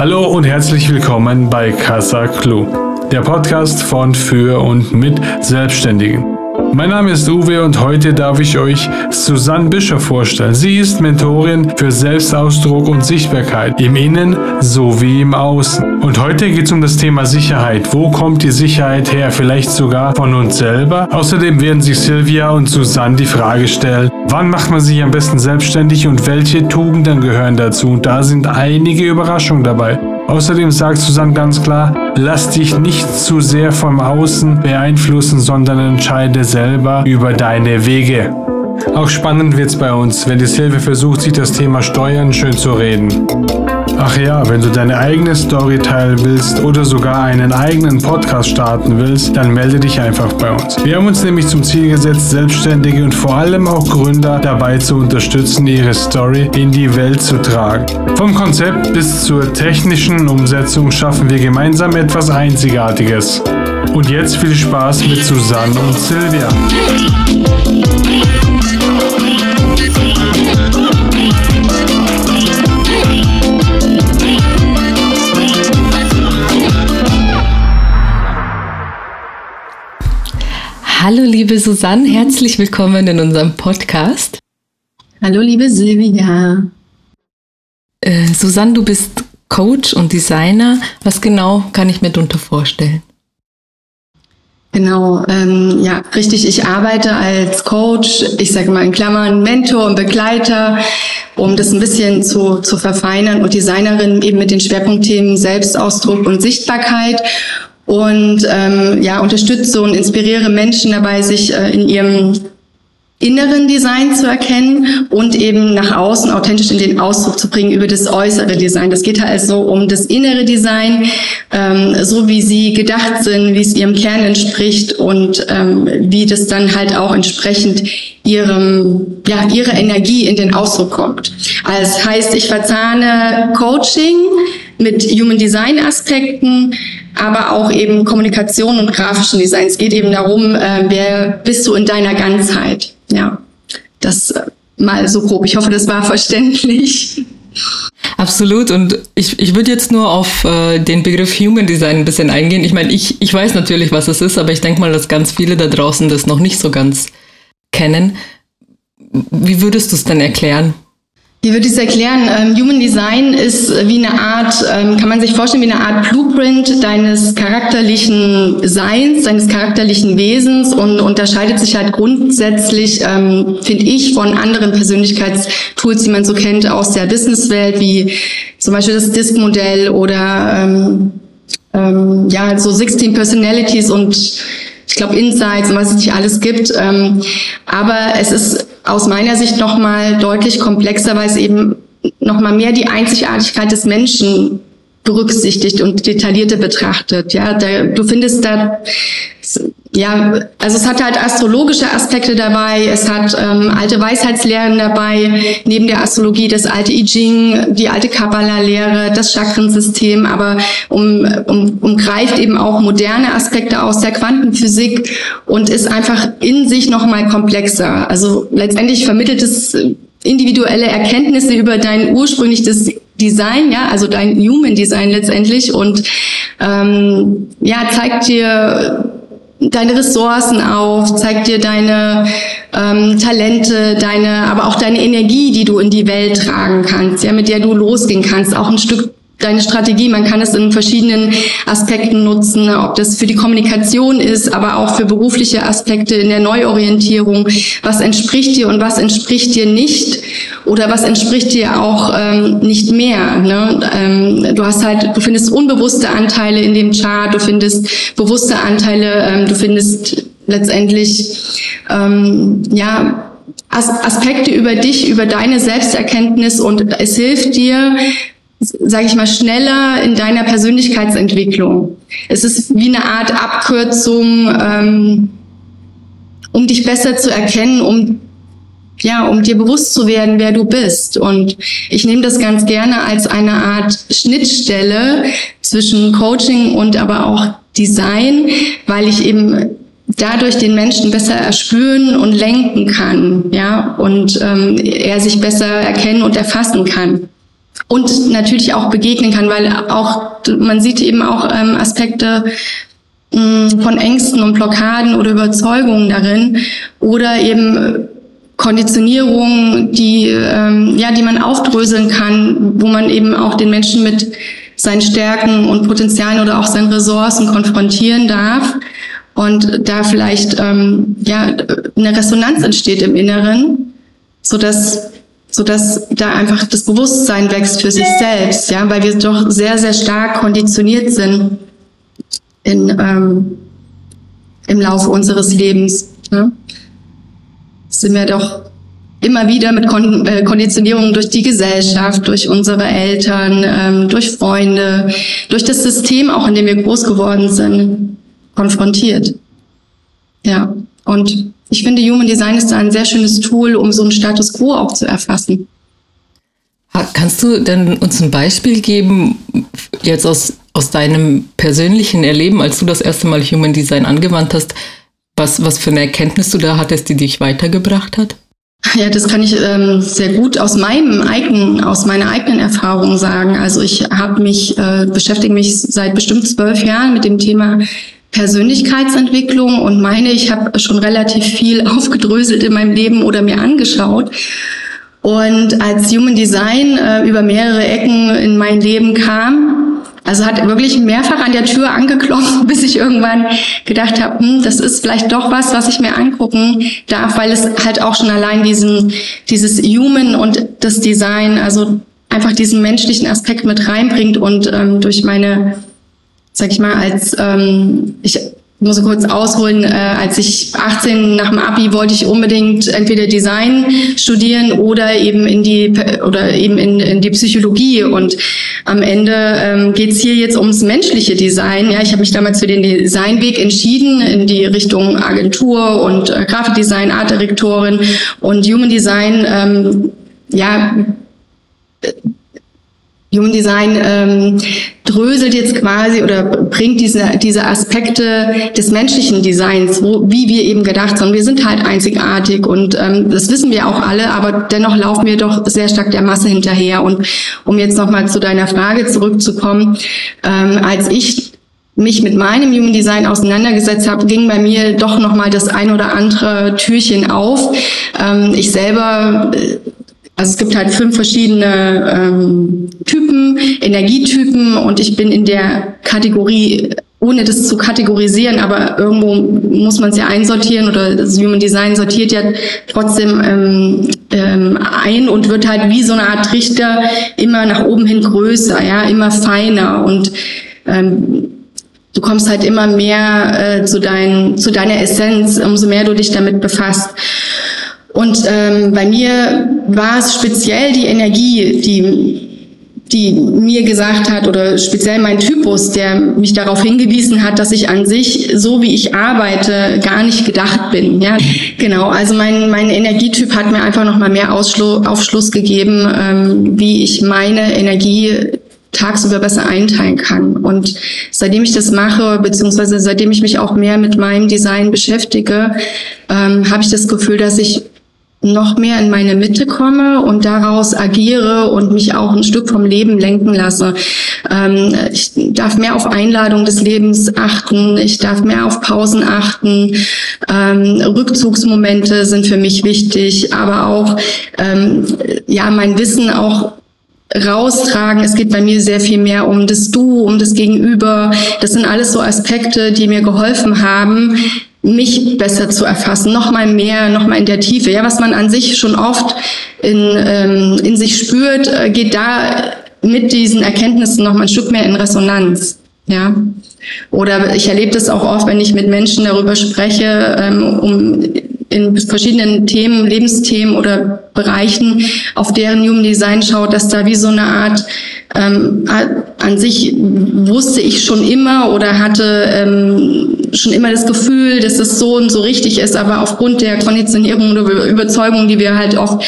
Hallo und herzlich willkommen bei Casa Clue, der Podcast von, für und mit Selbstständigen. Mein Name ist Uwe und heute darf ich euch Susanne Bischof vorstellen. Sie ist Mentorin für Selbstausdruck und Sichtbarkeit im Innen sowie im Außen. Und heute geht es um das Thema Sicherheit. Wo kommt die Sicherheit her? Vielleicht sogar von uns selber. Außerdem werden sich Silvia und Susanne die Frage stellen, wann macht man sich am besten selbstständig und welche Tugenden gehören dazu? Und da sind einige Überraschungen dabei. Außerdem sagt Susanne ganz klar, lass dich nicht zu sehr vom Außen beeinflussen, sondern entscheide selber über deine Wege. Auch spannend wird's bei uns, wenn die Silve versucht, sich das Thema Steuern schön zu reden. Ach ja, wenn du deine eigene Story teilen willst oder sogar einen eigenen Podcast starten willst, dann melde dich einfach bei uns. Wir haben uns nämlich zum Ziel gesetzt, Selbstständige und vor allem auch Gründer dabei zu unterstützen, ihre Story in die Welt zu tragen. Vom Konzept bis zur technischen Umsetzung schaffen wir gemeinsam etwas Einzigartiges. Und jetzt viel Spaß mit Susanne und Silvia. Hallo liebe Susanne, herzlich willkommen in unserem Podcast. Hallo liebe Silvia. Äh, Susanne, du bist Coach und Designer. Was genau kann ich mir darunter vorstellen? Genau, ähm, ja, richtig. Ich arbeite als Coach, ich sage mal in Klammern Mentor und Begleiter, um das ein bisschen zu, zu verfeinern und Designerin eben mit den Schwerpunktthemen Selbstausdruck und Sichtbarkeit und ähm, ja, unterstütze und inspiriere Menschen dabei, sich äh, in ihrem inneren Design zu erkennen und eben nach außen authentisch in den Ausdruck zu bringen über das äußere Design. Das geht also um das innere Design, ähm, so wie sie gedacht sind, wie es ihrem Kern entspricht und ähm, wie das dann halt auch entsprechend ihrem, ja, ihre Energie in den Ausdruck kommt. Also heißt, ich verzahne Coaching mit Human Design Aspekten, aber auch eben Kommunikation und grafischen Design. Es geht eben darum, äh, wer bist du in deiner Ganzheit? Ja, das äh, mal so grob. Ich hoffe, das war verständlich. Absolut. Und ich, ich würde jetzt nur auf äh, den Begriff Human Design ein bisschen eingehen. Ich meine, ich, ich weiß natürlich, was es ist, aber ich denke mal, dass ganz viele da draußen das noch nicht so ganz kennen. Wie würdest du es denn erklären? Wie würde ich es erklären? Ähm, Human Design ist wie eine Art, ähm, kann man sich vorstellen, wie eine Art Blueprint deines charakterlichen Seins, deines charakterlichen Wesens und unterscheidet sich halt grundsätzlich, ähm, finde ich, von anderen Persönlichkeitstools, die man so kennt aus der Businesswelt, wie zum Beispiel das Disk-Modell oder ähm, ähm, ja, so 16 Personalities und ich glaube Insights und was es nicht alles gibt. Ähm, aber es ist aus meiner Sicht nochmal deutlich komplexer, weil es eben nochmal mehr die Einzigartigkeit des Menschen berücksichtigt und detaillierter betrachtet. Ja, da, du findest da ja, also es hat halt astrologische Aspekte dabei, es hat ähm, alte Weisheitslehren dabei, neben der Astrologie das alte I Ching, die alte Kabbalah-Lehre, das Chakrensystem, aber um, um, umgreift eben auch moderne Aspekte aus der Quantenphysik und ist einfach in sich nochmal komplexer. Also letztendlich vermittelt es individuelle Erkenntnisse über dein ursprüngliches Design, ja, also dein Human Design letztendlich und ähm, ja, zeigt dir deine Ressourcen auf, zeigt dir deine ähm, Talente, deine, aber auch deine Energie, die du in die Welt tragen kannst, ja, mit der du losgehen kannst, auch ein Stück deine Strategie. Man kann es in verschiedenen Aspekten nutzen, ob das für die Kommunikation ist, aber auch für berufliche Aspekte in der Neuorientierung. Was entspricht dir und was entspricht dir nicht? Oder was entspricht dir auch ähm, nicht mehr? Ne? Ähm, du hast halt, du findest unbewusste Anteile in dem Chart, du findest bewusste Anteile, ähm, du findest letztendlich ähm, ja Aspekte über dich, über deine Selbsterkenntnis und es hilft dir, sage ich mal, schneller in deiner Persönlichkeitsentwicklung. Es ist wie eine Art Abkürzung, ähm, um dich besser zu erkennen, um ja, um dir bewusst zu werden, wer du bist. Und ich nehme das ganz gerne als eine Art Schnittstelle zwischen Coaching und aber auch Design, weil ich eben dadurch den Menschen besser erspüren und lenken kann, ja, und ähm, er sich besser erkennen und erfassen kann. Und natürlich auch begegnen kann, weil auch man sieht eben auch ähm, Aspekte mh, mm, von Ängsten und Blockaden oder Überzeugungen darin oder eben Konditionierungen, die ähm, ja, die man aufdröseln kann, wo man eben auch den Menschen mit seinen Stärken und Potenzialen oder auch seinen Ressourcen konfrontieren darf und da vielleicht ähm, ja eine Resonanz entsteht im Inneren, so dass so dass da einfach das Bewusstsein wächst für sich selbst, ja, weil wir doch sehr sehr stark konditioniert sind in ähm, im Laufe unseres Lebens. Ne? Sind wir doch immer wieder mit Kon äh, Konditionierung durch die Gesellschaft, durch unsere Eltern, ähm, durch Freunde, durch das System, auch in dem wir groß geworden sind, konfrontiert. Ja, und ich finde, Human Design ist da ein sehr schönes Tool, um so einen Status quo auch zu erfassen. Kannst du denn uns ein Beispiel geben, jetzt aus, aus deinem persönlichen Erleben, als du das erste Mal Human Design angewandt hast, was, was für eine Erkenntnis du da hattest, die dich weitergebracht hat? Ja, das kann ich ähm, sehr gut aus meinem eigenen, aus meiner eigenen Erfahrung sagen. Also ich habe mich äh, beschäftige mich seit bestimmt zwölf Jahren mit dem Thema Persönlichkeitsentwicklung und meine, ich habe schon relativ viel aufgedröselt in meinem Leben oder mir angeschaut. Und als Human Design äh, über mehrere Ecken in mein Leben kam, also hat wirklich mehrfach an der Tür angeklopft, bis ich irgendwann gedacht habe, hm, das ist vielleicht doch was, was ich mir angucken darf, weil es halt auch schon allein diesen, dieses Human und das Design, also einfach diesen menschlichen Aspekt mit reinbringt und ähm, durch meine, sag ich mal, als ähm, ich muss kurz ausholen, äh, als ich 18 nach dem Abi wollte ich unbedingt entweder Design studieren oder eben in die oder eben in, in die Psychologie und am Ende ähm, geht hier jetzt ums menschliche Design. Ja, ich habe mich damals für den Designweg entschieden in die Richtung Agentur und äh, Grafikdesign, Artdirektorin und Human Design. Ähm, ja, Human Design ähm, dröselt jetzt quasi oder bringt diese, diese Aspekte des menschlichen Designs, wo, wie wir eben gedacht sind. Wir sind halt einzigartig und ähm, das wissen wir auch alle, aber dennoch laufen wir doch sehr stark der Masse hinterher. Und um jetzt nochmal zu deiner Frage zurückzukommen, ähm, als ich mich mit meinem Human Design auseinandergesetzt habe, ging bei mir doch nochmal das ein oder andere Türchen auf. Ähm, ich selber äh, also es gibt halt fünf verschiedene ähm, Typen, Energietypen und ich bin in der Kategorie, ohne das zu kategorisieren, aber irgendwo muss man es ja einsortieren oder das Human Design sortiert ja trotzdem ähm, ähm, ein und wird halt wie so eine Art Trichter immer nach oben hin größer, ja, immer feiner und ähm, du kommst halt immer mehr äh, zu, dein, zu deiner Essenz, umso mehr du dich damit befasst. Und ähm, bei mir war es speziell die Energie, die die mir gesagt hat oder speziell mein Typus, der mich darauf hingewiesen hat, dass ich an sich so wie ich arbeite gar nicht gedacht bin. Ja, genau. Also mein mein Energietyp hat mir einfach noch mal mehr Ausschluss, Aufschluss gegeben, ähm, wie ich meine Energie tagsüber besser einteilen kann. Und seitdem ich das mache, beziehungsweise seitdem ich mich auch mehr mit meinem Design beschäftige, ähm, habe ich das Gefühl, dass ich noch mehr in meine Mitte komme und daraus agiere und mich auch ein Stück vom Leben lenken lasse. Ähm, ich darf mehr auf Einladung des Lebens achten, ich darf mehr auf Pausen achten. Ähm, Rückzugsmomente sind für mich wichtig, aber auch ähm, ja mein Wissen auch raustragen. Es geht bei mir sehr viel mehr um das Du, um das Gegenüber. Das sind alles so Aspekte, die mir geholfen haben, mich besser zu erfassen, noch mal mehr, noch mal in der Tiefe. Ja, was man an sich schon oft in, ähm, in sich spürt, äh, geht da mit diesen Erkenntnissen noch mal ein Stück mehr in Resonanz. Ja. Oder ich erlebe das auch oft, wenn ich mit Menschen darüber spreche, ähm, um in verschiedenen Themen, Lebensthemen oder Bereichen, auf deren Human Design schaut, dass da wie so eine Art ähm, an sich wusste ich schon immer oder hatte ähm, schon immer das Gefühl, dass es so und so richtig ist, aber aufgrund der Konditionierung oder Überzeugung, die wir halt auch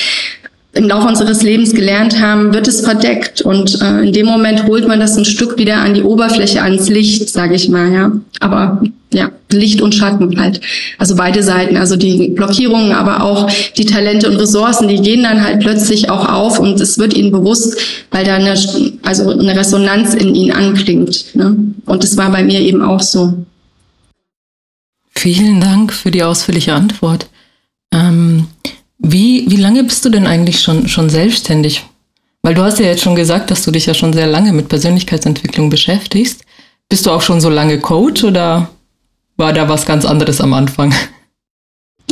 im Laufe unseres Lebens gelernt haben, wird es verdeckt und äh, in dem Moment holt man das ein Stück wieder an die Oberfläche, ans Licht, sage ich mal, ja. Aber ja, Licht und Schatten halt. Also beide Seiten, also die Blockierungen, aber auch die Talente und Ressourcen, die gehen dann halt plötzlich auch auf und es wird ihnen bewusst, weil da eine, also eine Resonanz in ihnen anklingt. Ne? Und das war bei mir eben auch so. Vielen Dank für die ausführliche Antwort. Ähm, wie, wie lange bist du denn eigentlich schon, schon selbstständig? Weil du hast ja jetzt schon gesagt, dass du dich ja schon sehr lange mit Persönlichkeitsentwicklung beschäftigst. Bist du auch schon so lange Coach oder war da was ganz anderes am Anfang?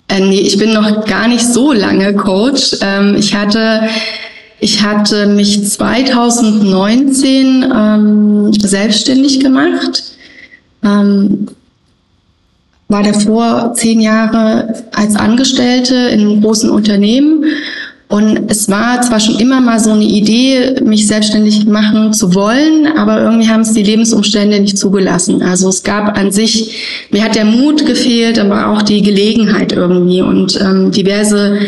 Äh, nee, ich bin noch gar nicht so lange Coach. Ähm, ich hatte ich hatte mich 2019 ähm, selbstständig gemacht. Ähm, war davor zehn Jahre als Angestellte in einem großen Unternehmen und es war zwar schon immer mal so eine Idee, mich selbstständig machen zu wollen, aber irgendwie haben es die Lebensumstände nicht zugelassen. Also es gab an sich, mir hat der Mut gefehlt, aber auch die Gelegenheit irgendwie. Und ähm, diverse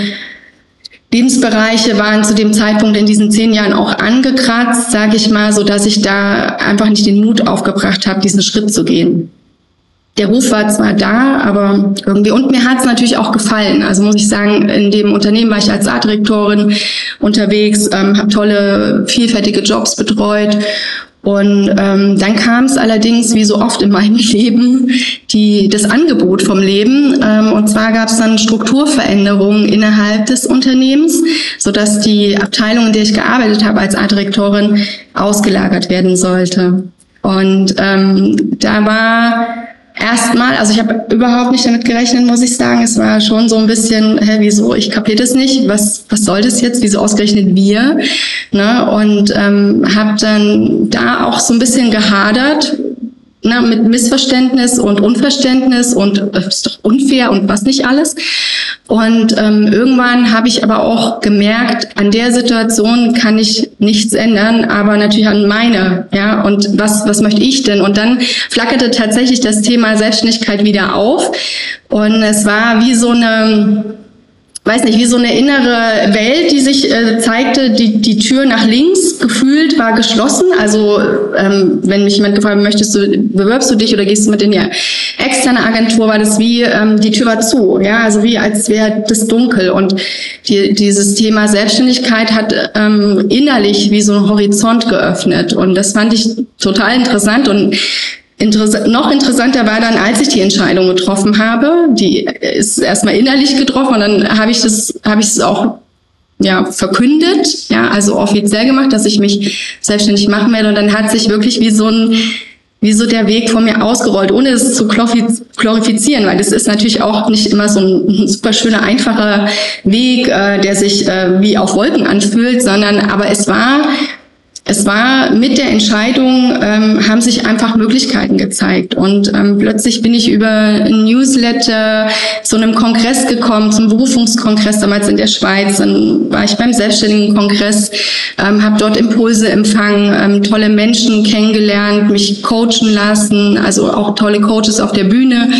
Lebensbereiche waren zu dem Zeitpunkt in diesen zehn Jahren auch angekratzt, sage ich mal, so dass ich da einfach nicht den Mut aufgebracht habe, diesen Schritt zu gehen der Ruf war zwar da, aber irgendwie, und mir hat es natürlich auch gefallen. Also muss ich sagen, in dem Unternehmen war ich als Artdirektorin unterwegs, ähm, habe tolle, vielfältige Jobs betreut. Und ähm, dann kam es allerdings, wie so oft in meinem Leben, die, das Angebot vom Leben. Ähm, und zwar gab es dann Strukturveränderungen innerhalb des Unternehmens, sodass die Abteilung, in der ich gearbeitet habe als Artdirektorin, ausgelagert werden sollte. Und ähm, da war erstmal, also ich habe überhaupt nicht damit gerechnet, muss ich sagen. Es war schon so ein bisschen, hä, wieso? Ich kapiere das nicht. Was, was soll das jetzt? Wieso ausgerechnet wir? Ne? Und ähm, habe dann da auch so ein bisschen gehadert, na, mit Missverständnis und Unverständnis und das ist doch unfair und was nicht alles. Und ähm, irgendwann habe ich aber auch gemerkt, an der Situation kann ich nichts ändern, aber natürlich an meine, ja. Und was was möchte ich denn? Und dann flackerte tatsächlich das Thema Selbstständigkeit wieder auf und es war wie so eine weiß nicht, wie so eine innere Welt, die sich äh, zeigte, die, die Tür nach links gefühlt war geschlossen. Also ähm, wenn mich jemand gefragt möchtest du, bewirbst du dich oder gehst du mit in die externe Agentur, war das wie, ähm, die Tür war zu, ja, also wie als wäre das dunkel. Und die, dieses Thema Selbstständigkeit hat ähm, innerlich wie so ein Horizont geöffnet. Und das fand ich total interessant und Interess noch interessanter war dann, als ich die Entscheidung getroffen habe, die ist erstmal innerlich getroffen und dann habe ich das, habe ich es auch ja, verkündet, ja, also offiziell gemacht, dass ich mich selbstständig machen werde und dann hat sich wirklich wie so ein wie so der Weg von mir ausgerollt, ohne es zu glorifizieren, weil das ist natürlich auch nicht immer so ein super schöner, einfacher Weg, äh, der sich äh, wie auf Wolken anfühlt, sondern aber es war es war mit der Entscheidung, ähm, haben sich einfach Möglichkeiten gezeigt. Und ähm, plötzlich bin ich über ein Newsletter zu einem Kongress gekommen, zum Berufungskongress damals in der Schweiz. Dann war ich beim Selbstständigen Kongress, ähm, habe dort Impulse empfangen, ähm, tolle Menschen kennengelernt, mich coachen lassen, also auch tolle Coaches auf der Bühne,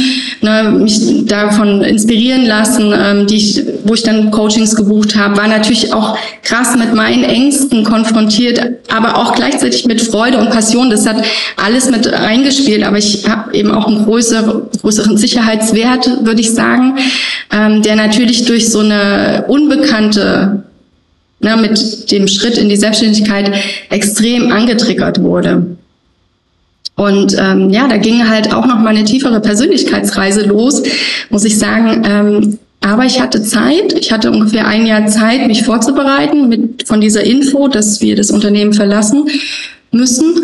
ne, mich davon inspirieren lassen, ähm, die ich, wo ich dann Coachings gebucht habe, war natürlich auch krass mit meinen Ängsten konfrontiert aber auch gleichzeitig mit Freude und Passion. Das hat alles mit reingespielt, aber ich habe eben auch einen größeren, größeren Sicherheitswert, würde ich sagen, ähm, der natürlich durch so eine unbekannte ne, mit dem Schritt in die Selbstständigkeit extrem angetriggert wurde. Und ähm, ja, da ging halt auch noch mal eine tiefere Persönlichkeitsreise los, muss ich sagen. Ähm, aber ich hatte Zeit, ich hatte ungefähr ein Jahr Zeit, mich vorzubereiten mit, von dieser Info, dass wir das Unternehmen verlassen müssen.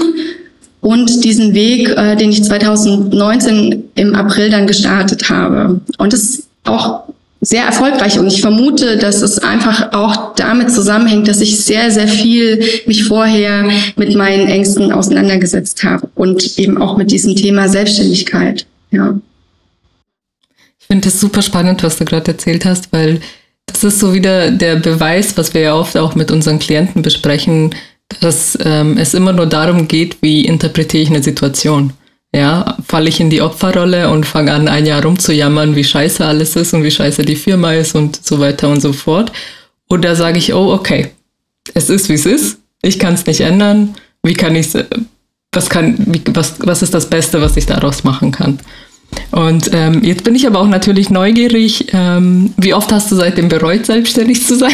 Und diesen Weg, äh, den ich 2019 im April dann gestartet habe. Und das ist auch sehr erfolgreich. Und ich vermute, dass es einfach auch damit zusammenhängt, dass ich sehr, sehr viel mich vorher mit meinen Ängsten auseinandergesetzt habe und eben auch mit diesem Thema Selbstständigkeit. Ja finde das super spannend, was du gerade erzählt hast, weil das ist so wieder der Beweis, was wir ja oft auch mit unseren Klienten besprechen, dass ähm, es immer nur darum geht, wie interpretiere ich eine Situation. Ja, falle ich in die Opferrolle und fange an, ein Jahr rumzujammern, wie scheiße alles ist und wie scheiße die Firma ist und so weiter und so fort. Oder sage ich, oh, okay, es ist, wie es ist, ich kann es nicht ändern, wie kann ich was kann, wie, was, was ist das Beste, was ich daraus machen kann? Und ähm, jetzt bin ich aber auch natürlich neugierig. Ähm, wie oft hast du seitdem bereut, selbstständig zu sein?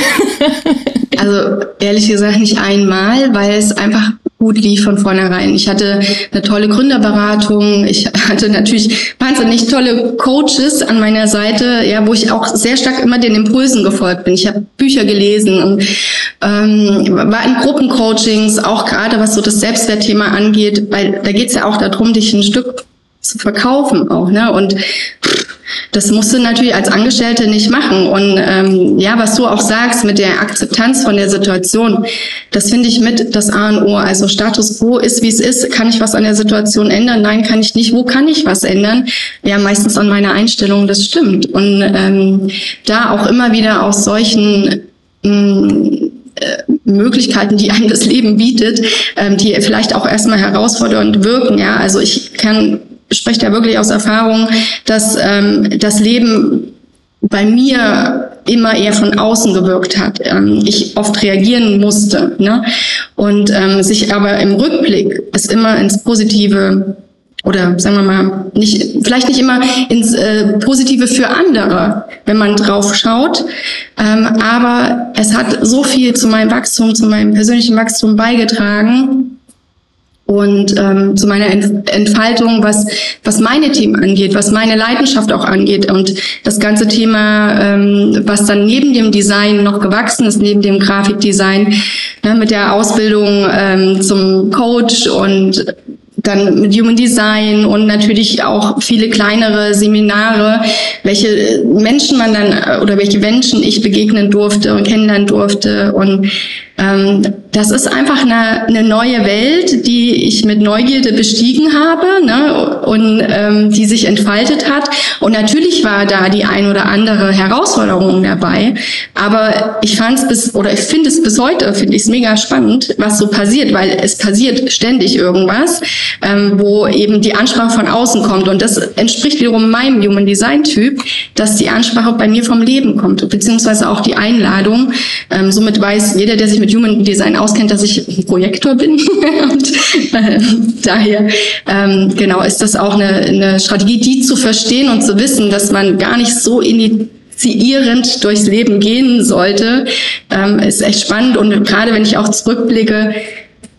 also ehrlich gesagt nicht einmal, weil es einfach gut lief von vornherein. Ich hatte eine tolle Gründerberatung. Ich hatte natürlich wahnsinnig tolle Coaches an meiner Seite, ja, wo ich auch sehr stark immer den Impulsen gefolgt bin. Ich habe Bücher gelesen und ähm, war in Gruppencoachings, auch gerade was so das Selbstwertthema angeht, weil da geht es ja auch darum, dich ein Stück zu verkaufen auch, ne? Und das musst du natürlich als Angestellte nicht machen. Und ähm, ja, was du auch sagst mit der Akzeptanz von der Situation, das finde ich mit das A und O. Also Status quo ist, wie es ist. Kann ich was an der Situation ändern? Nein, kann ich nicht. Wo kann ich was ändern? Ja, meistens an meiner Einstellung, das stimmt. Und ähm, da auch immer wieder aus solchen mh, mm, äh, Möglichkeiten, die einem das Leben bietet, ähm, die vielleicht auch erstmal herausfordernd wirken. Ja, also ich kann spreche da wirklich aus Erfahrung, dass ähm, das Leben bei mir immer eher von außen gewirkt hat. Ähm, ich oft reagieren musste. Ne? Und ähm, sich aber im Rückblick es immer ins Positive oder sagen wir mal, nicht, vielleicht nicht immer ins äh, Positive für andere, wenn man drauf schaut. Ähm, aber es hat so viel zu meinem Wachstum, zu meinem persönlichen Wachstum beigetragen, und ähm, zu meiner Entfaltung, was, was meine Themen angeht, was meine Leidenschaft auch angeht und das ganze Thema, ähm, was dann neben dem Design noch gewachsen ist, neben dem Grafikdesign, ne, mit der Ausbildung ähm, zum Coach und dann mit Human Design und natürlich auch viele kleinere Seminare, welche Menschen man dann oder welche Menschen ich begegnen durfte und kennenlernen durfte und das ist einfach eine, eine neue Welt, die ich mit Neugierde bestiegen habe ne, und ähm, die sich entfaltet hat. Und natürlich war da die ein oder andere Herausforderung dabei, aber ich fand es bis oder ich finde es bis heute finde ich es mega spannend, was so passiert, weil es passiert ständig irgendwas, ähm, wo eben die Ansprache von außen kommt und das entspricht wiederum meinem Human Design Typ, dass die Ansprache bei mir vom Leben kommt beziehungsweise auch die Einladung. Ähm, somit weiß jeder, der sich mit Human Design auskennt, dass ich ein Projektor bin. und äh, daher ähm, genau ist das auch eine, eine Strategie, die zu verstehen und zu wissen, dass man gar nicht so initiierend durchs Leben gehen sollte, ähm, ist echt spannend. Und gerade wenn ich auch zurückblicke,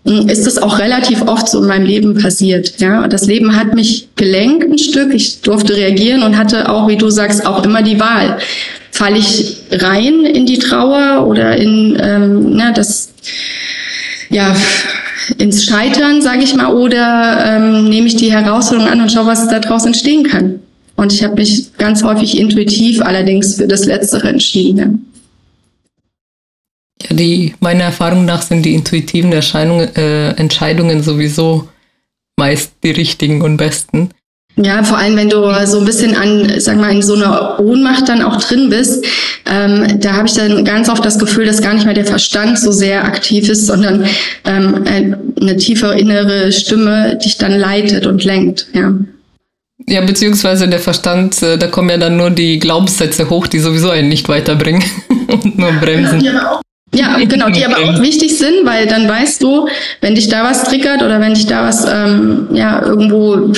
hm, ist das auch relativ oft so in meinem Leben passiert. Ja, das Leben hat mich gelenkt ein Stück. Ich durfte reagieren und hatte auch, wie du sagst, auch immer die Wahl falle ich rein in die Trauer oder in ähm, na, das ja ins Scheitern, sage ich mal, oder ähm, nehme ich die Herausforderung an und schaue, was daraus entstehen kann. Und ich habe mich ganz häufig intuitiv allerdings für das Letztere entschieden. Ja, die, meiner Erfahrung nach sind die intuitiven äh, Entscheidungen sowieso meist die richtigen und besten. Ja, vor allem, wenn du so ein bisschen an, sag mal, in so einer Ohnmacht dann auch drin bist, ähm, da habe ich dann ganz oft das Gefühl, dass gar nicht mehr der Verstand so sehr aktiv ist, sondern ähm, eine tiefe innere Stimme dich dann leitet und lenkt, ja. Ja, beziehungsweise der Verstand, äh, da kommen ja dann nur die Glaubenssätze hoch, die sowieso einen nicht weiterbringen und nur bremsen. Ja, ja, genau, die aber auch wichtig sind, weil dann weißt du, wenn dich da was triggert oder wenn dich da was ähm, ja irgendwo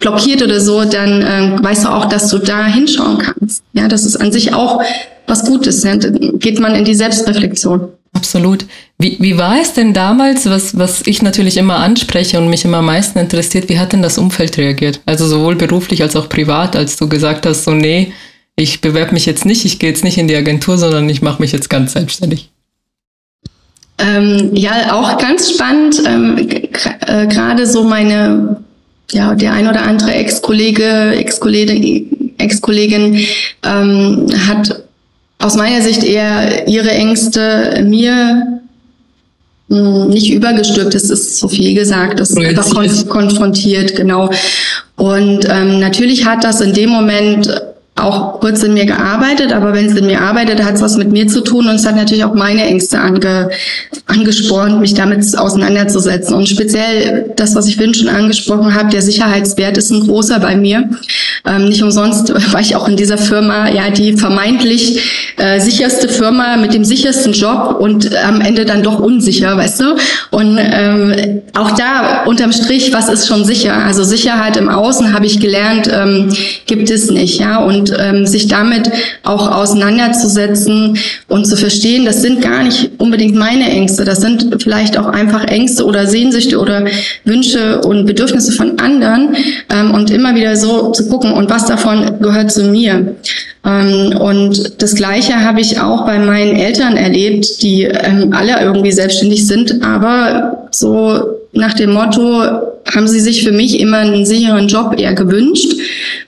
blockiert oder so, dann ähm, weißt du auch, dass du da hinschauen kannst. Ja, das ist an sich auch was Gutes. Dann geht man in die Selbstreflexion. Absolut. Wie, wie war es denn damals, was, was ich natürlich immer anspreche und mich immer am meisten interessiert, wie hat denn das Umfeld reagiert? Also sowohl beruflich als auch privat, als du gesagt hast, so nee, ich bewerbe mich jetzt nicht, ich gehe jetzt nicht in die Agentur, sondern ich mache mich jetzt ganz selbstständig. Ähm, ja, auch ganz spannend, ähm, äh, gerade so meine, ja, der ein oder andere Ex-Kollege, Ex-Kollegin, Ex-Kollegin ähm, hat aus meiner Sicht eher ihre Ängste mir mh, hm, nicht übergestülpt, das ist zu viel gesagt, das ist einfach konf konfrontiert, genau. Und ähm, natürlich hat das in dem Moment auch kurz in mir gearbeitet, aber wenn es in mir arbeitet, hat es was mit mir zu tun und es hat natürlich auch meine Ängste ange, angespornt, mich damit auseinanderzusetzen. Und speziell das, was ich vorhin schon angesprochen habe, der Sicherheitswert ist ein großer bei mir. Ähm, nicht umsonst war ich auch in dieser Firma, ja, die vermeintlich äh, sicherste Firma mit dem sichersten Job und am Ende dann doch unsicher, weißt du? Und ähm, auch da unterm Strich, was ist schon sicher? Also Sicherheit im Außen habe ich gelernt, ähm, gibt es nicht, ja. Und ähm, sich damit auch auseinanderzusetzen und zu verstehen, das sind gar nicht unbedingt meine Ängste, das sind vielleicht auch einfach Ängste oder Sehnsüchte oder Wünsche und Bedürfnisse von anderen ähm, und immer wieder so zu gucken, und was davon gehört zu mir. Ähm, und das Gleiche habe ich auch bei meinen Eltern erlebt, die ähm, alle irgendwie selbstständig sind, aber so nach dem Motto, haben sie sich für mich immer einen sicheren Job eher gewünscht,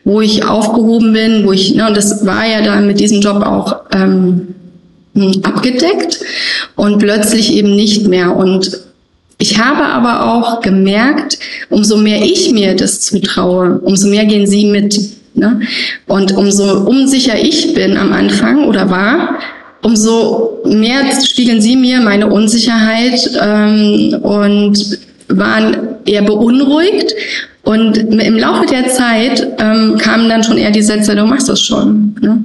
wo ich aufgehoben bin, wo ich, ne, und das war ja dann mit diesem Job auch ähm, abgedeckt und plötzlich eben nicht mehr. Und ich habe aber auch gemerkt, umso mehr ich mir das zutraue, umso mehr gehen sie mit. Ne? Und umso unsicher ich bin am Anfang oder war, umso mehr spiegeln sie mir meine Unsicherheit ähm, und waren eher beunruhigt. Und im Laufe der Zeit ähm, kamen dann schon eher die Sätze, du machst das schon. Ne?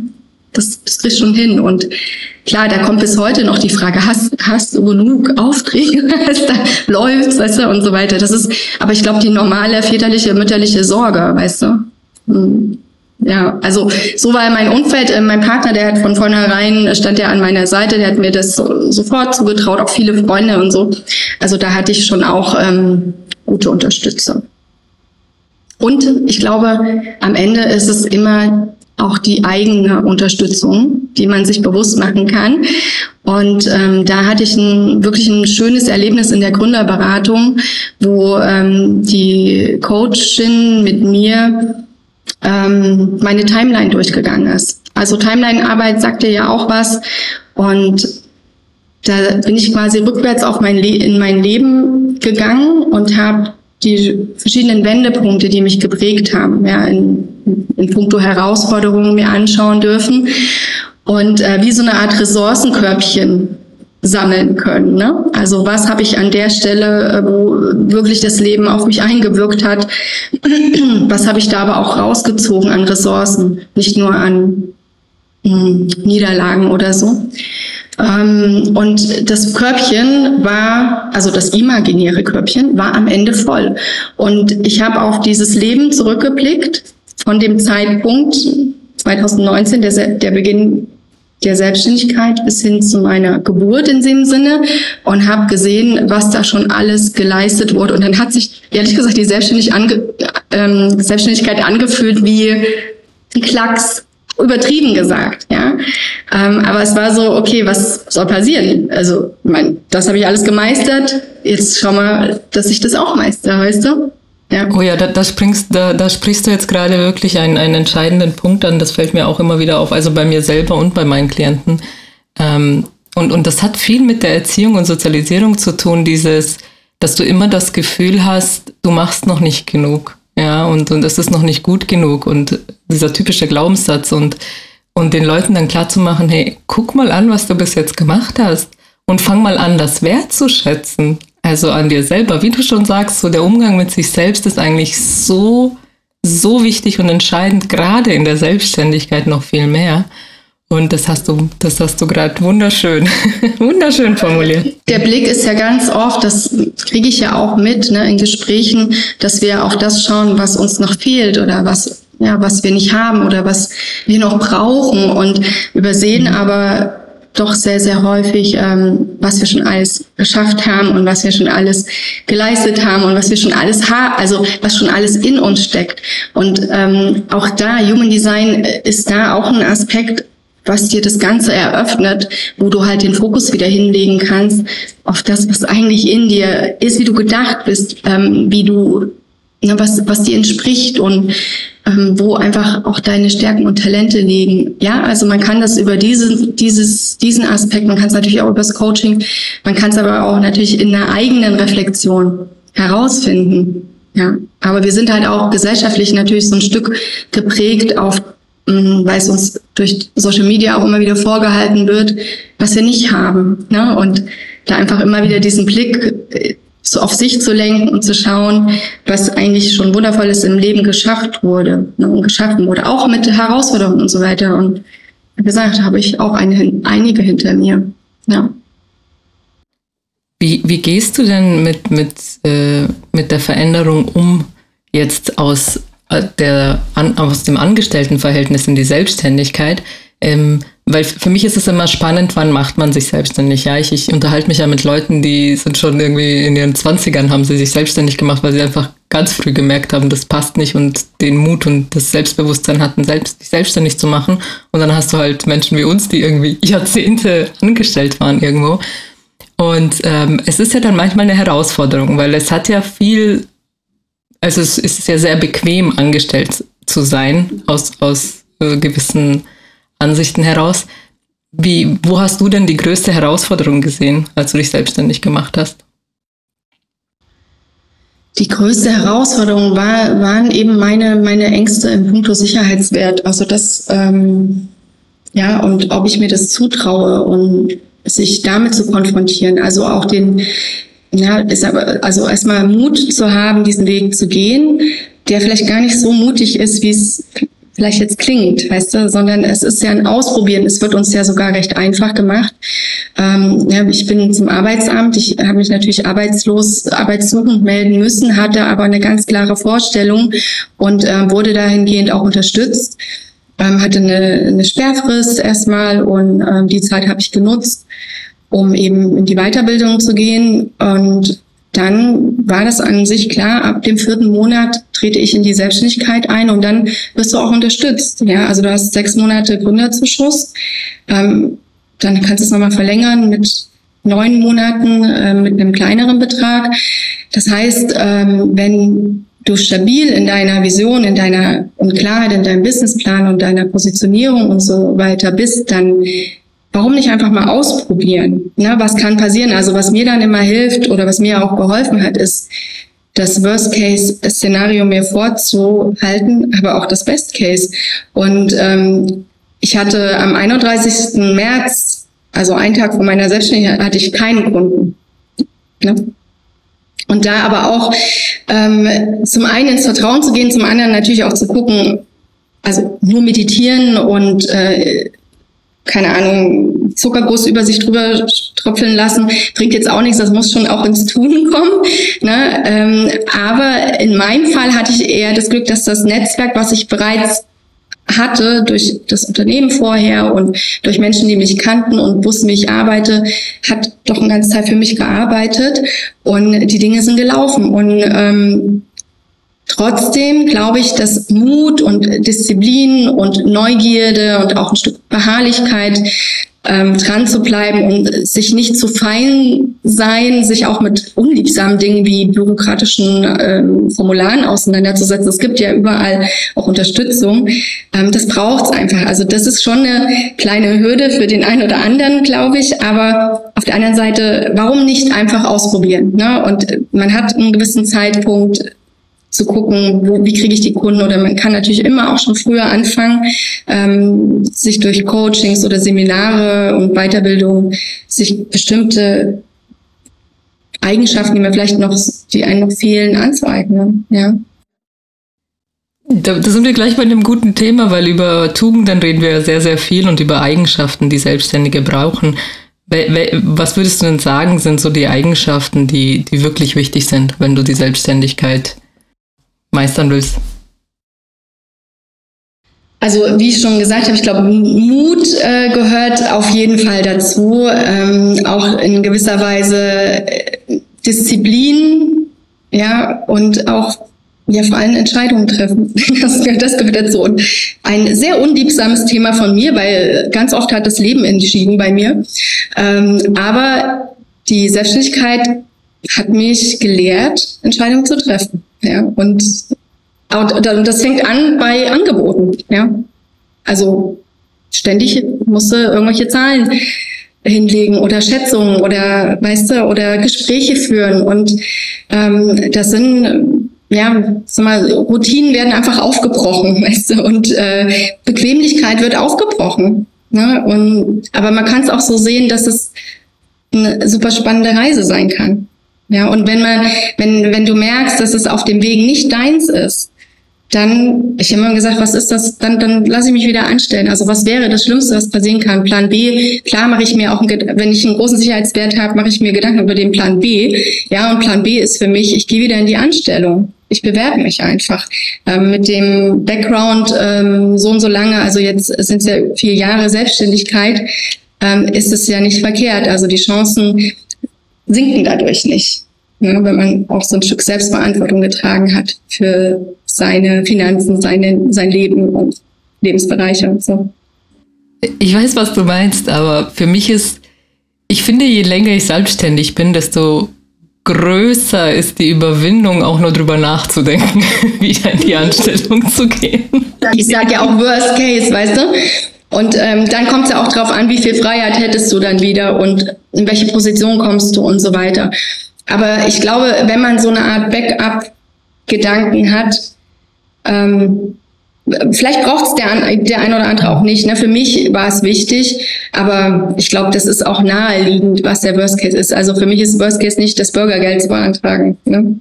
Das, das kriegst schon hin. Und klar, da kommt bis heute noch die Frage, hast, hast du genug Aufträge, da läuft, weißt du, und so weiter. Das ist, aber ich glaube, die normale väterliche, mütterliche Sorge, weißt du. Hm. Ja, also so war mein Umfeld. Äh, mein Partner, der hat von vornherein, stand ja an meiner Seite, der hat mir das sofort zugetraut, auch viele Freunde und so. Also da hatte ich schon auch ähm, gute Unterstützung. Und ich glaube, am Ende ist es immer auch die eigene Unterstützung, die man sich bewusst machen kann. Und ähm, da hatte ich ein, wirklich ein schönes Erlebnis in der Gründerberatung, wo ähm, die Coachin mit mir ähm, meine Timeline durchgegangen ist. Also Timeline-Arbeit sagte ja auch was. Und da bin ich quasi rückwärts auf mein Le in mein Leben gegangen und habe die verschiedenen Wendepunkte, die mich geprägt haben, ja, in, in puncto Herausforderungen mir anschauen dürfen und äh, wie so eine Art Ressourcenkörbchen sammeln können. Ne? Also was habe ich an der Stelle, äh, wo wirklich das Leben auf mich eingewirkt hat, was habe ich da aber auch rausgezogen an Ressourcen, nicht nur an mh, hm, Niederlagen oder so. Ähm, und das Körbchen war, also das imaginäre Körbchen, war am Ende voll. Und ich habe auf dieses Leben zurückgeblickt von dem Zeitpunkt 2019, der, der Beginn der Selbstständigkeit bis hin zu meiner Geburt in dem Sinne und habe gesehen, was da schon alles geleistet wurde. Und dann hat sich, ehrlich gesagt, die Selbstständig ange, ähm, Selbstständigkeit angefühlt wie ein Klacks, übertrieben gesagt, ja. Ähm, aber es war so, okay, was soll passieren? Also, mein, das habe ich alles gemeistert. Jetzt schau mal, dass ich das auch meister, weißt du? Ja. Oh ja, da, da, springst, da, da sprichst du jetzt gerade wirklich einen, einen entscheidenden Punkt an. Das fällt mir auch immer wieder auf, also bei mir selber und bei meinen Klienten. Ähm, und, und das hat viel mit der Erziehung und Sozialisierung zu tun, dieses, dass du immer das Gefühl hast, du machst noch nicht genug. Ja, und, und es ist noch nicht gut genug. Und dieser typische Glaubenssatz und, und den Leuten dann klar zu machen, hey, guck mal an, was du bis jetzt gemacht hast. Und fang mal an, das wertzuschätzen. Also an dir selber. Wie du schon sagst, so der Umgang mit sich selbst ist eigentlich so, so wichtig und entscheidend, gerade in der Selbstständigkeit noch viel mehr. Und das hast du, das hast du gerade wunderschön, wunderschön formuliert. Der Blick ist ja ganz oft, das kriege ich ja auch mit ne, in Gesprächen, dass wir auf das schauen, was uns noch fehlt oder was, ja, was wir nicht haben oder was wir noch brauchen und übersehen aber doch sehr, sehr häufig, ähm, was wir schon alles geschafft haben und was wir schon alles geleistet haben und was wir schon alles haben, also was schon alles in uns steckt. Und ähm, auch da, Human Design ist da auch ein Aspekt, was dir das Ganze eröffnet, wo du halt den Fokus wieder hinlegen kannst auf das, was eigentlich in dir ist, wie du gedacht bist, ähm, wie du, ne, was, was dir entspricht und ähm, wo einfach auch deine Stärken und Talente liegen. Ja, also man kann das über diesen, dieses, diesen Aspekt, man kann es natürlich auch über das Coaching, man kann es aber auch natürlich in einer eigenen Reflexion herausfinden. Ja, aber wir sind halt auch gesellschaftlich natürlich so ein Stück geprägt auf mm, weil es uns durch Social Media auch immer wieder vorgehalten wird, was wir nicht haben. Ne? Und da einfach immer wieder diesen Blick äh, so auf sich zu lenken und zu schauen, was eigentlich schon wundervolles im Leben geschafft wurde ne, und geschaffen wurde, auch mit Herausforderungen und so weiter. Und wie gesagt, habe ich auch eine, einige hinter mir. Ja. Wie, wie gehst du denn mit, mit, äh, mit der Veränderung um, jetzt aus, äh, der, an, aus dem Angestelltenverhältnis in die Selbstständigkeit? Ähm, weil für mich ist es immer spannend, wann macht man sich selbstständig. Ja, ich, ich unterhalte mich ja mit Leuten, die sind schon irgendwie in ihren Zwanzigern, haben sie sich selbstständig gemacht, weil sie einfach ganz früh gemerkt haben, das passt nicht und den Mut und das Selbstbewusstsein hatten, selbst, sich selbstständig zu machen. Und dann hast du halt Menschen wie uns, die irgendwie Jahrzehnte angestellt waren irgendwo. Und ähm, es ist ja dann manchmal eine Herausforderung, weil es hat ja viel, also es ist ja sehr bequem angestellt zu sein aus, aus äh, gewissen Ansichten heraus. Wie, wo hast du denn die größte Herausforderung gesehen, als du dich selbstständig gemacht hast? Die größte Herausforderung war, waren eben meine, meine Ängste im puncto Sicherheitswert. Also das, ähm, ja, und ob ich mir das zutraue und sich damit zu konfrontieren. Also auch den, ja, ist aber, also erstmal Mut zu haben, diesen Weg zu gehen, der vielleicht gar nicht so mutig ist, wie es vielleicht jetzt klingt, weißt du, sondern es ist ja ein Ausprobieren. Es wird uns ja sogar recht einfach gemacht. Ähm, ja, ich bin zum Arbeitsamt, ich habe mich natürlich arbeitslos, arbeitssuchend melden müssen, hatte aber eine ganz klare Vorstellung und äh, wurde dahingehend auch unterstützt. Ähm, hatte eine, eine Sperrfrist erstmal und ähm, die Zeit habe ich genutzt, um eben in die Weiterbildung zu gehen und dann war das an sich klar, ab dem vierten Monat trete ich in die Selbstständigkeit ein und dann wirst du auch unterstützt. Ja, also du hast sechs Monate Gründerzuschuss, ähm, dann kannst du es nochmal verlängern mit neun Monaten äh, mit einem kleineren Betrag. Das heißt, ähm, wenn du stabil in deiner Vision, in deiner und Klarheit in deinem Businessplan und deiner Positionierung und so weiter bist, dann warum nicht einfach mal ausprobieren? Ne? Was kann passieren? Also was mir dann immer hilft oder was mir auch geholfen hat, ist, das Worst-Case-Szenario mir vorzuhalten, aber auch das Best-Case. Und ähm, ich hatte am 31. März, also einen Tag vor meiner Selbstständigkeit, hatte ich keinen Kunden. Ne? Und da aber auch ähm, zum einen ins Vertrauen zu gehen, zum anderen natürlich auch zu gucken, also nur meditieren und äh, keine Ahnung, Zuckerguss über sich drüber tröpfeln lassen, bringt jetzt auch nichts, das muss schon auch ins Tun kommen. Ne? Ähm, aber in meinem Fall hatte ich eher das Glück, dass das Netzwerk, was ich bereits hatte durch das Unternehmen vorher und durch Menschen, die mich kannten und wussten, wie ich arbeite, hat doch eine ganze Zeit für mich gearbeitet und die Dinge sind gelaufen. Und ähm, Trotzdem glaube ich, dass Mut und Disziplin und Neugierde und auch ein Stück Beharrlichkeit ähm, dran zu bleiben und sich nicht zu fein sein, sich auch mit unliebsamen Dingen wie bürokratischen ähm, Formularen auseinanderzusetzen. Es gibt ja überall auch Unterstützung. Ähm, das braucht es einfach. Also das ist schon eine kleine Hürde für den einen oder anderen, glaube ich. Aber auf der anderen Seite, warum nicht einfach ausprobieren? Ne? Und man hat einen gewissen Zeitpunkt zu gucken, wo, wie kriege ich die Kunden oder man kann natürlich immer auch schon früher anfangen, ähm, sich durch Coachings oder Seminare und Weiterbildung sich bestimmte Eigenschaften, die mir vielleicht noch, die einem noch fehlen, anzueignen, ja. Da, da sind wir gleich bei einem guten Thema, weil über Tugenden reden wir sehr, sehr viel und über Eigenschaften, die Selbstständige brauchen. Was würdest du denn sagen, sind so die Eigenschaften, die, die wirklich wichtig sind, wenn du die Selbstständigkeit meistern willst? Also wie ich schon gesagt habe, ich glaube, Mut äh, gehört auf jeden Fall dazu, ähm, auch in gewisser Weise äh, Disziplin, ja, und auch ja vor allem Entscheidungen treffen. Das, das gehört dazu. Und ein sehr unliebsames Thema von mir, weil ganz oft hat das Leben entschieden bei mir. Ähm, aber die Selbstständigkeit hat mich gelehrt, Entscheidungen zu treffen. Ja, und, und das fängt an bei Angeboten. Ja, also ständig musste irgendwelche Zahlen hinlegen oder Schätzungen oder weißt du oder Gespräche führen und ähm, das sind ja, sag mal, Routinen werden einfach aufgebrochen, weißt du, und äh, Bequemlichkeit wird aufgebrochen. Ne? Und, aber man kann es auch so sehen, dass es eine super spannende Reise sein kann. Ja, und wenn man, wenn, wenn du merkst, dass es auf dem Weg nicht deins ist, dann, ich habe immer gesagt, was ist das? Dann, dann lasse ich mich wieder anstellen. Also was wäre das Schlimmste, was passieren kann? Plan B, klar mache ich mir auch, wenn ich einen großen Sicherheitswert habe, mache ich mir Gedanken über den Plan B. Ja, und Plan B ist für mich, ich gehe wieder in die Anstellung. Ich bewerbe mich einfach. Ähm, mit dem Background ähm, so und so lange, also jetzt sind es ja vier Jahre Selbstständigkeit, ähm, ist es ja nicht verkehrt. Also die Chancen sinken dadurch nicht. Ja, wenn man auch so ein Stück Selbstverantwortung getragen hat für seine Finanzen, seine, sein Leben und Lebensbereiche und so. Ich weiß, was du meinst, aber für mich ist, ich finde, je länger ich selbstständig bin, desto größer ist die Überwindung, auch nur drüber nachzudenken, wieder in die Anstellung zu gehen. Ich sage ja auch Worst Case, weißt du? Und ähm, dann kommt es ja auch darauf an, wie viel Freiheit hättest du dann wieder und in welche Position kommst du und so weiter. Aber ich glaube, wenn man so eine Art Backup-Gedanken hat, ähm, vielleicht braucht es der, der ein oder andere auch nicht. Ne? Für mich war es wichtig, aber ich glaube, das ist auch naheliegend, was der Worst Case ist. Also für mich ist Worst Case nicht, das Bürgergeld zu beantragen. Ne?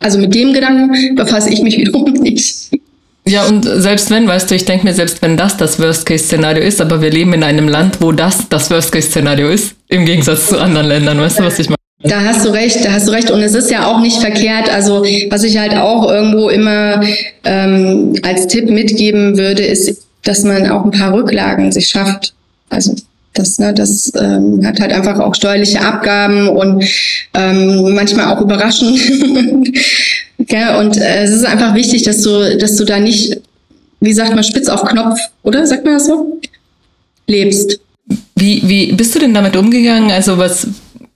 Also mit dem Gedanken befasse ich mich wiederum nicht. Ja, und selbst wenn, weißt du, ich denke mir, selbst wenn das das Worst-Case-Szenario ist, aber wir leben in einem Land, wo das das Worst-Case-Szenario ist, im Gegensatz zu anderen Ländern, weißt du, was ich meine? Da hast du recht, da hast du recht. Und es ist ja auch nicht verkehrt. Also was ich halt auch irgendwo immer ähm, als Tipp mitgeben würde, ist, dass man auch ein paar Rücklagen sich schafft. Also das, ne, das ähm, hat halt einfach auch steuerliche Abgaben und ähm, manchmal auch überraschend. ja, und äh, es ist einfach wichtig, dass du, dass du da nicht, wie sagt man, spitz auf Knopf, oder? Sagt man das so? Lebst. Wie, wie bist du denn damit umgegangen? Also was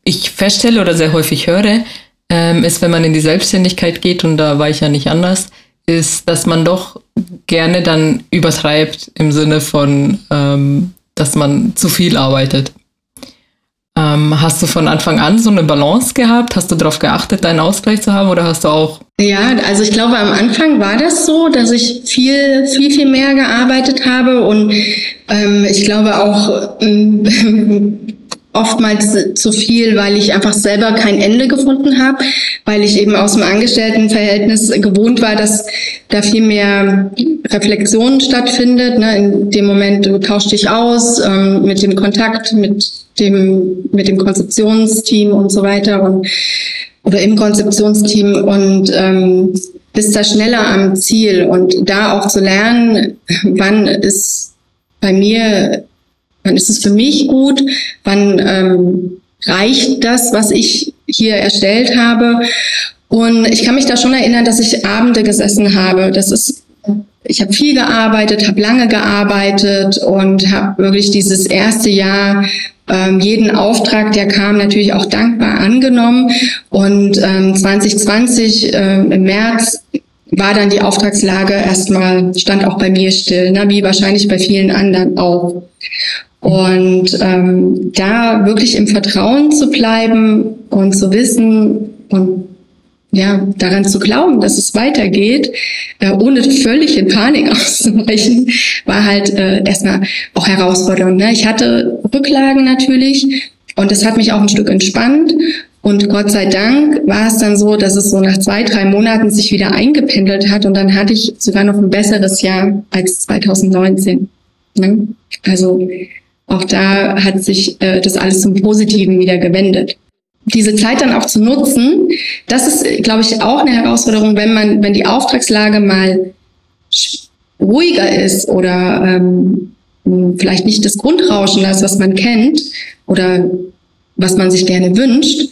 ich feststelle oder sehr häufig höre, ähm, ist, wenn man in die Selbstständigkeit geht, und da war ich ja nicht anders, ist, dass man doch gerne dann übertreibt im Sinne von, ähm, dass man zu viel arbeitet. Ähm, hast du von Anfang an so eine Balance gehabt? Hast du darauf geachtet, deinen Ausgleich zu haben oder hast du auch? Ja, also ich glaube, am Anfang war das so, dass ich viel, viel, viel mehr gearbeitet habe und ähm, ich glaube auch ähm, oftmals zu viel, weil ich einfach selber kein Ende gefunden habe, weil ich eben aus dem Angestelltenverhältnis gewohnt war, dass da viel mehr Reflexion stattfindet. Ne? In dem Moment, du tauschst dich aus ähm, mit dem Kontakt, mit dem, mit dem Konzeptionsteam und so weiter und oder im Konzeptionsteam und ähm, bist da schneller am Ziel und da auch zu lernen, wann ist bei mir Wann ist es für mich gut? Wann ähm, reicht das, was ich hier erstellt habe? Und ich kann mich da schon erinnern, dass ich Abende gesessen habe. Das ist, ich habe viel gearbeitet, habe lange gearbeitet und habe wirklich dieses erste Jahr ähm, jeden Auftrag, der kam, natürlich auch dankbar angenommen. Und ähm, 2020 äh, im März war dann die Auftragslage erstmal, stand auch bei mir still, ne, wie wahrscheinlich bei vielen anderen auch. Und ähm, da wirklich im Vertrauen zu bleiben und zu wissen und ja, daran zu glauben, dass es weitergeht, äh, ohne völlig in Panik auszubrechen, war halt äh, erstmal auch herausfordernd. Ne? Ich hatte Rücklagen natürlich und das hat mich auch ein Stück entspannt. Und Gott sei Dank war es dann so, dass es so nach zwei, drei Monaten sich wieder eingependelt hat und dann hatte ich sogar noch ein besseres Jahr als 2019. Ne? Also auch da hat sich äh, das alles zum Positiven wieder gewendet. Diese Zeit dann auch zu nutzen, das ist, glaube ich, auch eine Herausforderung, wenn man, wenn die Auftragslage mal ruhiger ist oder ähm, vielleicht nicht das Grundrauschen ist, was man kennt oder was man sich gerne wünscht,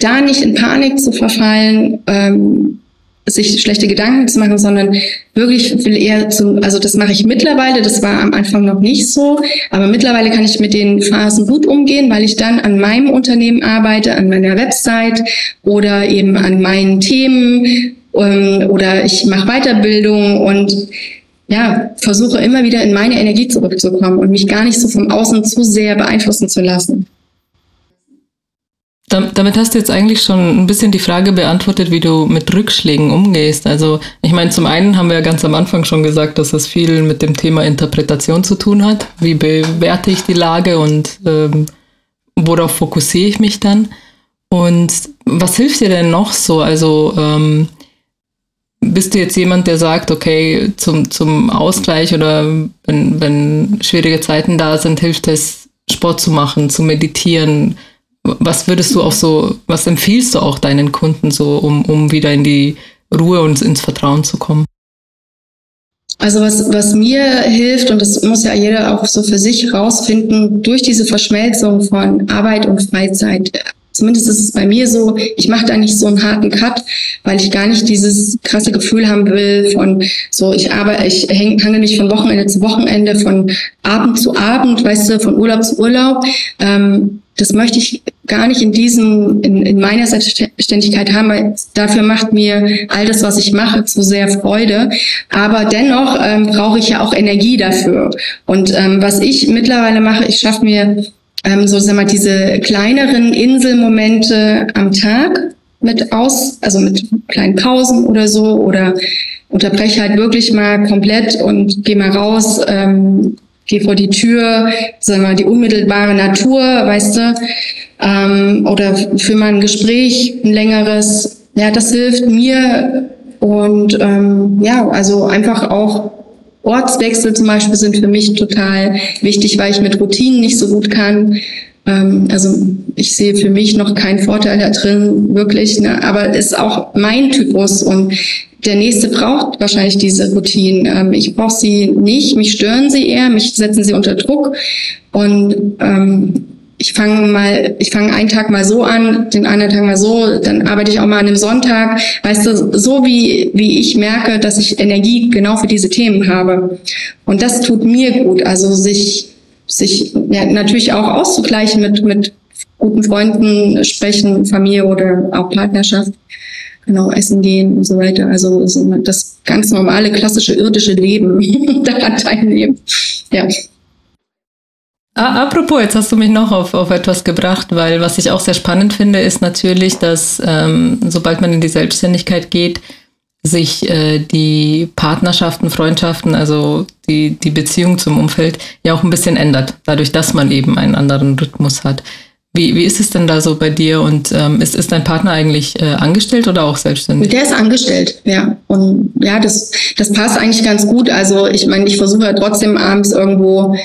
da nicht in Panik zu verfallen, ähm, sich schlechte Gedanken zu machen, sondern wirklich will eher zum, also das mache ich mittlerweile, das war am Anfang noch nicht so, aber mittlerweile kann ich mit den Phasen gut umgehen, weil ich dann an meinem Unternehmen arbeite, an meiner Website oder eben an meinen Themen ähm, oder ich mache Weiterbildung und ja, versuche immer wieder in meine Energie zurückzukommen und mich gar nicht so vom Außen zu sehr beeinflussen zu lassen. Damit hast du jetzt eigentlich schon ein bisschen die Frage beantwortet, wie du mit Rückschlägen umgehst. Also ich meine, zum einen haben wir ja ganz am Anfang schon gesagt, dass es viel mit dem Thema Interpretation zu tun hat. Wie bewerte ich die Lage und ähm, worauf fokussiere ich mich dann? Und was hilft dir denn noch so? Also ähm, bist du jetzt jemand, der sagt, okay, zum, zum Ausgleich oder wenn, wenn schwierige Zeiten da sind, hilft es, Sport zu machen, zu meditieren? Was würdest du auch so, was empfiehlst du auch deinen Kunden so, um, um wieder in die Ruhe und ins Vertrauen zu kommen? Also was, was mir hilft, und das muss ja jeder auch so für sich rausfinden, durch diese Verschmelzung von Arbeit und Freizeit Zumindest ist es bei mir so, ich mache da nicht so einen harten Cut, weil ich gar nicht dieses krasse Gefühl haben will von so, ich arbeite, ich häng, hange nicht von Wochenende zu Wochenende, von Abend zu Abend, weißt du, von Urlaub zu Urlaub. Ähm, das möchte ich gar nicht in diesem, in, in meiner Selbstständigkeit haben, weil dafür macht mir all das, was ich mache, zu sehr Freude. Aber dennoch ähm, brauche ich ja auch Energie dafür. Und ähm, was ich mittlerweile mache, ich schaffe mir ähm, so sagen wir, diese kleineren Inselmomente am Tag mit aus, also mit kleinen Pausen oder so oder unterbreche halt wirklich mal komplett und gehe mal raus, ähm, gehe vor die Tür, sagen wir mal, die unmittelbare Natur, weißt du, ähm, oder für mal ein Gespräch, ein längeres, ja, das hilft mir und ähm, ja, also einfach auch Ortswechsel zum Beispiel sind für mich total wichtig, weil ich mit Routinen nicht so gut kann. Ähm, also ich sehe für mich noch keinen Vorteil da drin, wirklich. Ne? Aber ist auch mein Typus und der nächste braucht wahrscheinlich diese Routinen. Ähm, ich brauche sie nicht, mich stören sie eher, mich setzen sie unter Druck. Und ähm, ich fange mal, ich fange einen Tag mal so an, den anderen Tag mal so, dann arbeite ich auch mal an einem Sonntag. Weißt du, so wie, wie ich merke, dass ich Energie genau für diese Themen habe. Und das tut mir gut. Also sich, sich ja, natürlich auch auszugleichen mit, mit guten Freunden sprechen, Familie oder auch Partnerschaft. Genau, essen gehen und so weiter. Also das ganz normale, klassische, irdische Leben daran teilnehmen. Ja. Apropos, jetzt hast du mich noch auf, auf etwas gebracht, weil was ich auch sehr spannend finde, ist natürlich, dass ähm, sobald man in die Selbstständigkeit geht, sich äh, die Partnerschaften, Freundschaften, also die, die Beziehung zum Umfeld ja auch ein bisschen ändert, dadurch, dass man eben einen anderen Rhythmus hat. Wie, wie ist es denn da so bei dir und ähm, ist, ist dein Partner eigentlich äh, angestellt oder auch selbstständig? Der ist angestellt, ja. Und ja, das, das passt eigentlich ganz gut. Also ich meine, ich versuche ja trotzdem abends irgendwo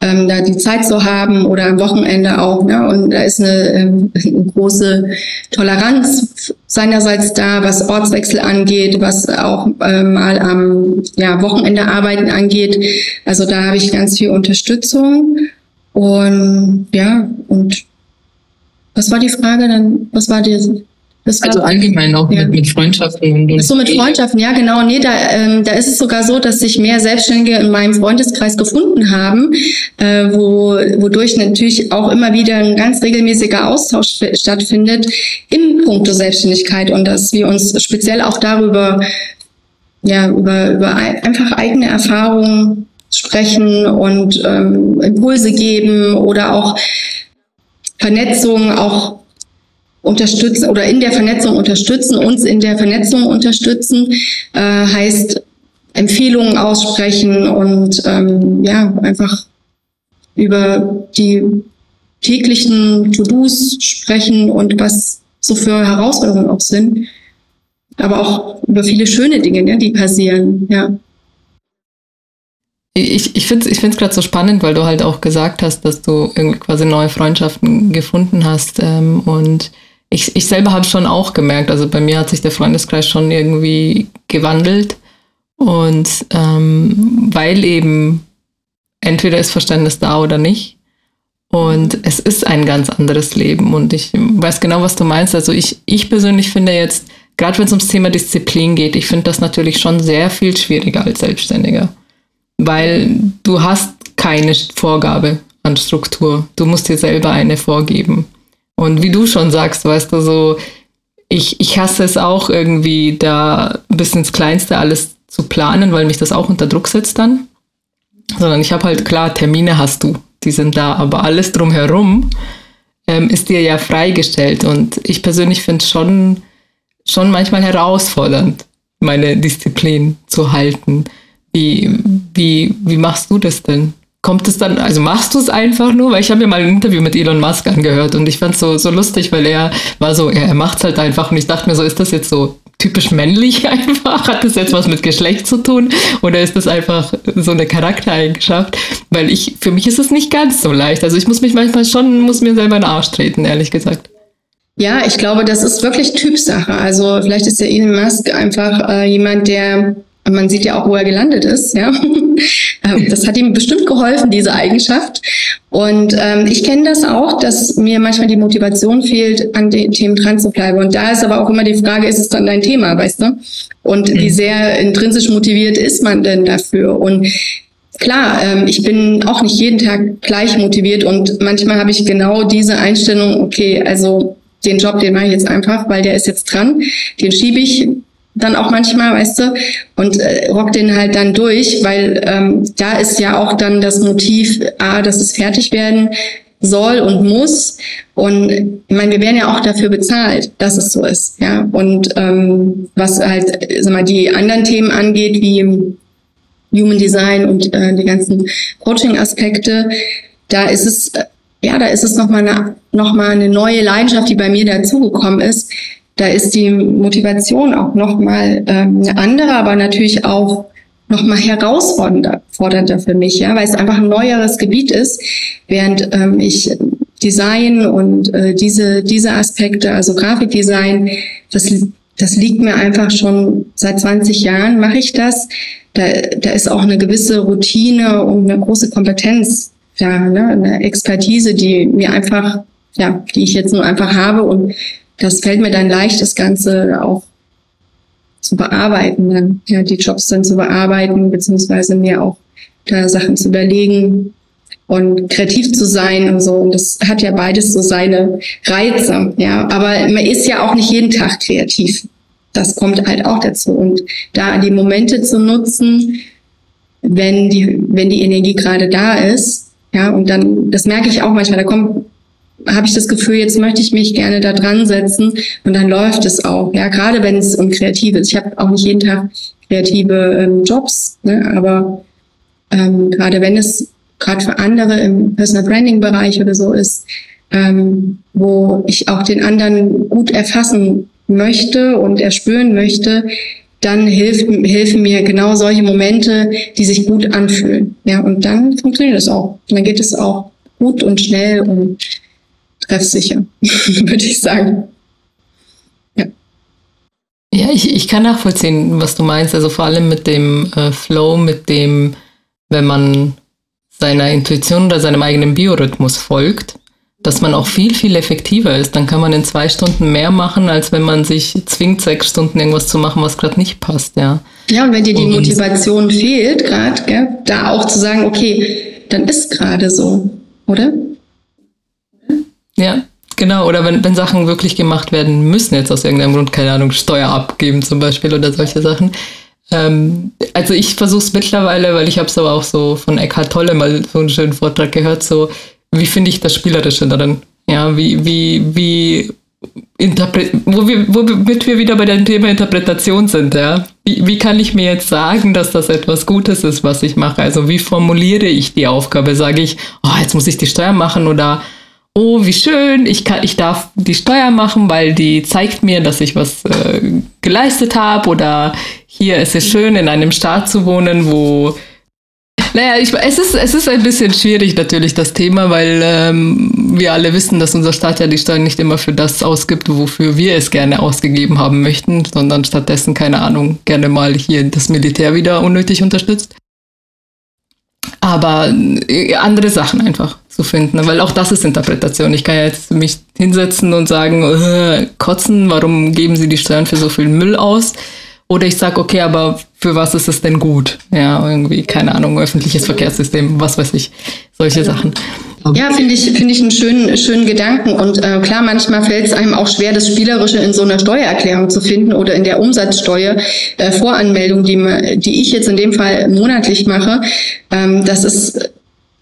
ähm, da die Zeit zu haben oder am Wochenende auch. Ne? Und da ist eine, ähm, eine große Toleranz seinerseits da, was Ortswechsel angeht, was auch äh, mal am ja, Wochenende arbeiten angeht. Also da habe ich ganz viel Unterstützung. Und ja, und was war die Frage dann? Was war die? also allgemein auch ja. mit, mit Freundschaften. Und so mit Freundschaften, ja genau. Nee, da, ähm, da ist es sogar so, dass sich mehr Selbstständige in meinem Freundeskreis gefunden haben, äh, wo, wodurch natürlich auch immer wieder ein ganz regelmäßiger Austausch stattfindet im Punkto Selbstständigkeit und dass wir uns speziell auch darüber, ja, über, über einfach eigene Erfahrungen sprechen und ähm, Impulse geben oder auch Vernetzung auch unterstützen oder in der Vernetzung unterstützen, uns in der Vernetzung unterstützen, äh, heißt Empfehlungen aussprechen und ähm, ja, einfach über die täglichen To-Dos sprechen und was so für Herausforderungen auch sind. Aber auch über viele schöne Dinge, ne, die passieren, ja. Ich, ich finde es ich find's gerade so spannend, weil du halt auch gesagt hast, dass du irgendwie quasi neue Freundschaften gefunden hast ähm, und ich, ich selber habe schon auch gemerkt, also bei mir hat sich der Freundeskreis schon irgendwie gewandelt. Und ähm, weil eben entweder ist Verständnis da oder nicht. Und es ist ein ganz anderes Leben. Und ich weiß genau, was du meinst. Also ich, ich persönlich finde jetzt, gerade wenn es ums Thema Disziplin geht, ich finde das natürlich schon sehr viel schwieriger als Selbstständiger. Weil du hast keine Vorgabe an Struktur. Du musst dir selber eine vorgeben. Und wie du schon sagst, weißt du, so, ich, ich hasse es auch irgendwie, da bis ins Kleinste alles zu planen, weil mich das auch unter Druck setzt dann. Sondern ich habe halt klar, Termine hast du, die sind da, aber alles drumherum ähm, ist dir ja freigestellt. Und ich persönlich finde es schon, schon manchmal herausfordernd, meine Disziplin zu halten. Wie, wie, wie machst du das denn? Kommt es dann, also machst du es einfach nur? Weil ich habe mir mal ein Interview mit Elon Musk angehört und ich fand es so, so lustig, weil er war so, ja, er macht es halt einfach und ich dachte mir so, ist das jetzt so typisch männlich einfach? Hat das jetzt was mit Geschlecht zu tun? Oder ist das einfach so eine Charaktereigenschaft? Weil ich, für mich ist es nicht ganz so leicht. Also ich muss mich manchmal schon, muss mir selber in den Arsch treten, ehrlich gesagt. Ja, ich glaube, das ist wirklich Typsache. Also vielleicht ist der Elon Musk einfach äh, jemand, der man sieht ja auch, wo er gelandet ist. Ja, ähm, das hat ihm bestimmt geholfen, diese Eigenschaft. Und ähm, ich kenne das auch, dass mir manchmal die Motivation fehlt, an den Themen dran zu bleiben. Und da ist aber auch immer die Frage, ist es dann dein Thema, weißt du? Und mhm. wie sehr intrinsisch motiviert ist man denn dafür? Und Klar, ähm, ich bin auch nicht jeden Tag gleich motiviert und manchmal habe ich genau diese Einstellung, okay, also den Job, den mache ich jetzt einfach, weil der ist jetzt dran, den schiebe ich dann auch manchmal, weißt du, und äh, rock den halt dann durch, weil ähm, da ist ja auch dann das Motiv, A, dass es fertig werden soll und muss. Und ich meine, wir werden ja auch dafür bezahlt, dass es so ist. Ja. Und ähm, was halt sag mal, die anderen Themen angeht, wie Human Design und äh, die ganzen Coaching-Aspekte, da ist es, äh, ja, da ist es nochmal eine, noch eine neue Leidenschaft, die bei mir dazugekommen ist, da ist die Motivation auch nochmal ähm, eine andere, aber natürlich auch nochmal herausfordernder für mich, ja, weil es einfach ein neueres Gebiet ist, während ähm, ich Design und äh, diese, diese Aspekte, also Grafikdesign, das, das liegt mir einfach schon seit 20 Jahren, mache ich das. Da, da ist auch eine gewisse Routine und eine große Kompetenz ja, ne, eine Expertise, die mir einfach, ja, die ich jetzt nur einfach habe und das fällt mir dann leicht, das Ganze auch zu bearbeiten, dann, ja, die Jobs dann zu bearbeiten, beziehungsweise mir auch da Sachen zu überlegen und kreativ zu sein und so. Und das hat ja beides so seine Reize, ja. Aber man ist ja auch nicht jeden Tag kreativ. Das kommt halt auch dazu. Und da die Momente zu nutzen, wenn die, wenn die Energie gerade da ist, ja, und dann, das merke ich auch manchmal, da kommt habe ich das Gefühl, jetzt möchte ich mich gerne da dran setzen und dann läuft es auch. Ja, gerade wenn es um kreative ist. Ich habe auch nicht jeden Tag kreative ähm, Jobs, ne? aber ähm, gerade wenn es gerade für andere im Personal Branding Bereich oder so ist, ähm, wo ich auch den anderen gut erfassen möchte und erspüren möchte, dann hilft, helfen mir genau solche Momente, die sich gut anfühlen. Ja, und dann funktioniert es auch. Und dann geht es auch gut und schnell und treffsicher, würde ich sagen. Ja. Ja, ich, ich kann nachvollziehen, was du meinst. Also vor allem mit dem äh, Flow, mit dem, wenn man seiner Intuition oder seinem eigenen Biorhythmus folgt, dass man auch viel, viel effektiver ist. Dann kann man in zwei Stunden mehr machen, als wenn man sich zwingt, sechs Stunden irgendwas zu machen, was gerade nicht passt, ja. Ja, und wenn dir die Motivation fehlt, gerade, da auch zu sagen, okay, dann ist gerade so, oder? Ja, genau. Oder wenn, wenn Sachen wirklich gemacht werden müssen, jetzt aus irgendeinem Grund, keine Ahnung, Steuer abgeben zum Beispiel oder solche Sachen. Ähm, also ich versuche es mittlerweile, weil ich habe es aber auch so von Eckhart Tolle mal so einen schönen Vortrag gehört, so wie finde ich das Spielerische darin? Ja, wie, wie, wie Interpret wo wir, womit wir wieder bei dem Thema Interpretation sind, ja. Wie, wie kann ich mir jetzt sagen, dass das etwas Gutes ist, was ich mache? Also wie formuliere ich die Aufgabe? Sage ich, oh, jetzt muss ich die Steuer machen oder oh, wie schön, ich, kann, ich darf die Steuer machen, weil die zeigt mir, dass ich was äh, geleistet habe oder hier ist es schön, in einem Staat zu wohnen, wo naja, ich, es, ist, es ist ein bisschen schwierig natürlich das Thema, weil ähm, wir alle wissen, dass unser Staat ja die Steuern nicht immer für das ausgibt, wofür wir es gerne ausgegeben haben möchten, sondern stattdessen, keine Ahnung, gerne mal hier das Militär wieder unnötig unterstützt. Aber äh, andere Sachen einfach zu finden, weil auch das ist Interpretation. Ich kann ja jetzt mich hinsetzen und sagen, äh, kotzen, warum geben Sie die Steuern für so viel Müll aus? Oder ich sage, okay, aber für was ist es denn gut? Ja, irgendwie, keine Ahnung, öffentliches Verkehrssystem, was weiß ich, solche Sachen. Ja, finde ich, finde ich einen schönen, schönen Gedanken. Und äh, klar, manchmal fällt es einem auch schwer, das Spielerische in so einer Steuererklärung zu finden oder in der Umsatzsteuer äh, Voranmeldung, die, die ich jetzt in dem Fall monatlich mache. Ähm, das ist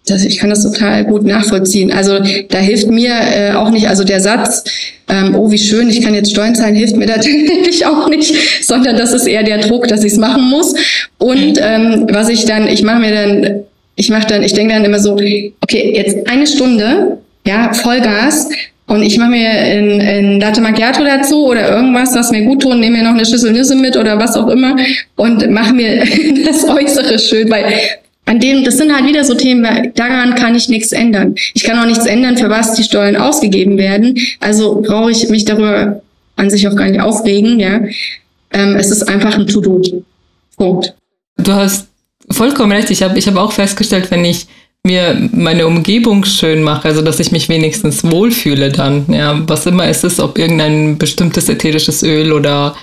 das, ich kann das total gut nachvollziehen. Also da hilft mir äh, auch nicht, also der Satz, ähm, oh wie schön, ich kann jetzt Steuern zahlen, hilft mir tatsächlich auch nicht, sondern das ist eher der Druck, dass ich es machen muss. Und ähm, was ich dann, ich mache mir dann, ich mache dann, ich denke dann immer so, okay, jetzt eine Stunde, ja, Vollgas. Und ich mache mir ein, ein Latte Macchiato dazu oder irgendwas, was mir gut tut, nehme mir noch eine Schüssel Nüsse mit oder was auch immer und mache mir das Äußere schön, weil an dem, das sind halt wieder so Themen, daran kann ich nichts ändern. Ich kann auch nichts ändern, für was die Steuern ausgegeben werden. Also brauche ich mich darüber an sich auch gar nicht aufregen, ja. Ähm, es ist einfach ein To-Do. Punkt. Du hast vollkommen recht. Ich habe ich hab auch festgestellt, wenn ich mir meine Umgebung schön mache, also dass ich mich wenigstens wohlfühle dann, ja, was immer es ist, ob irgendein bestimmtes ätherisches Öl oder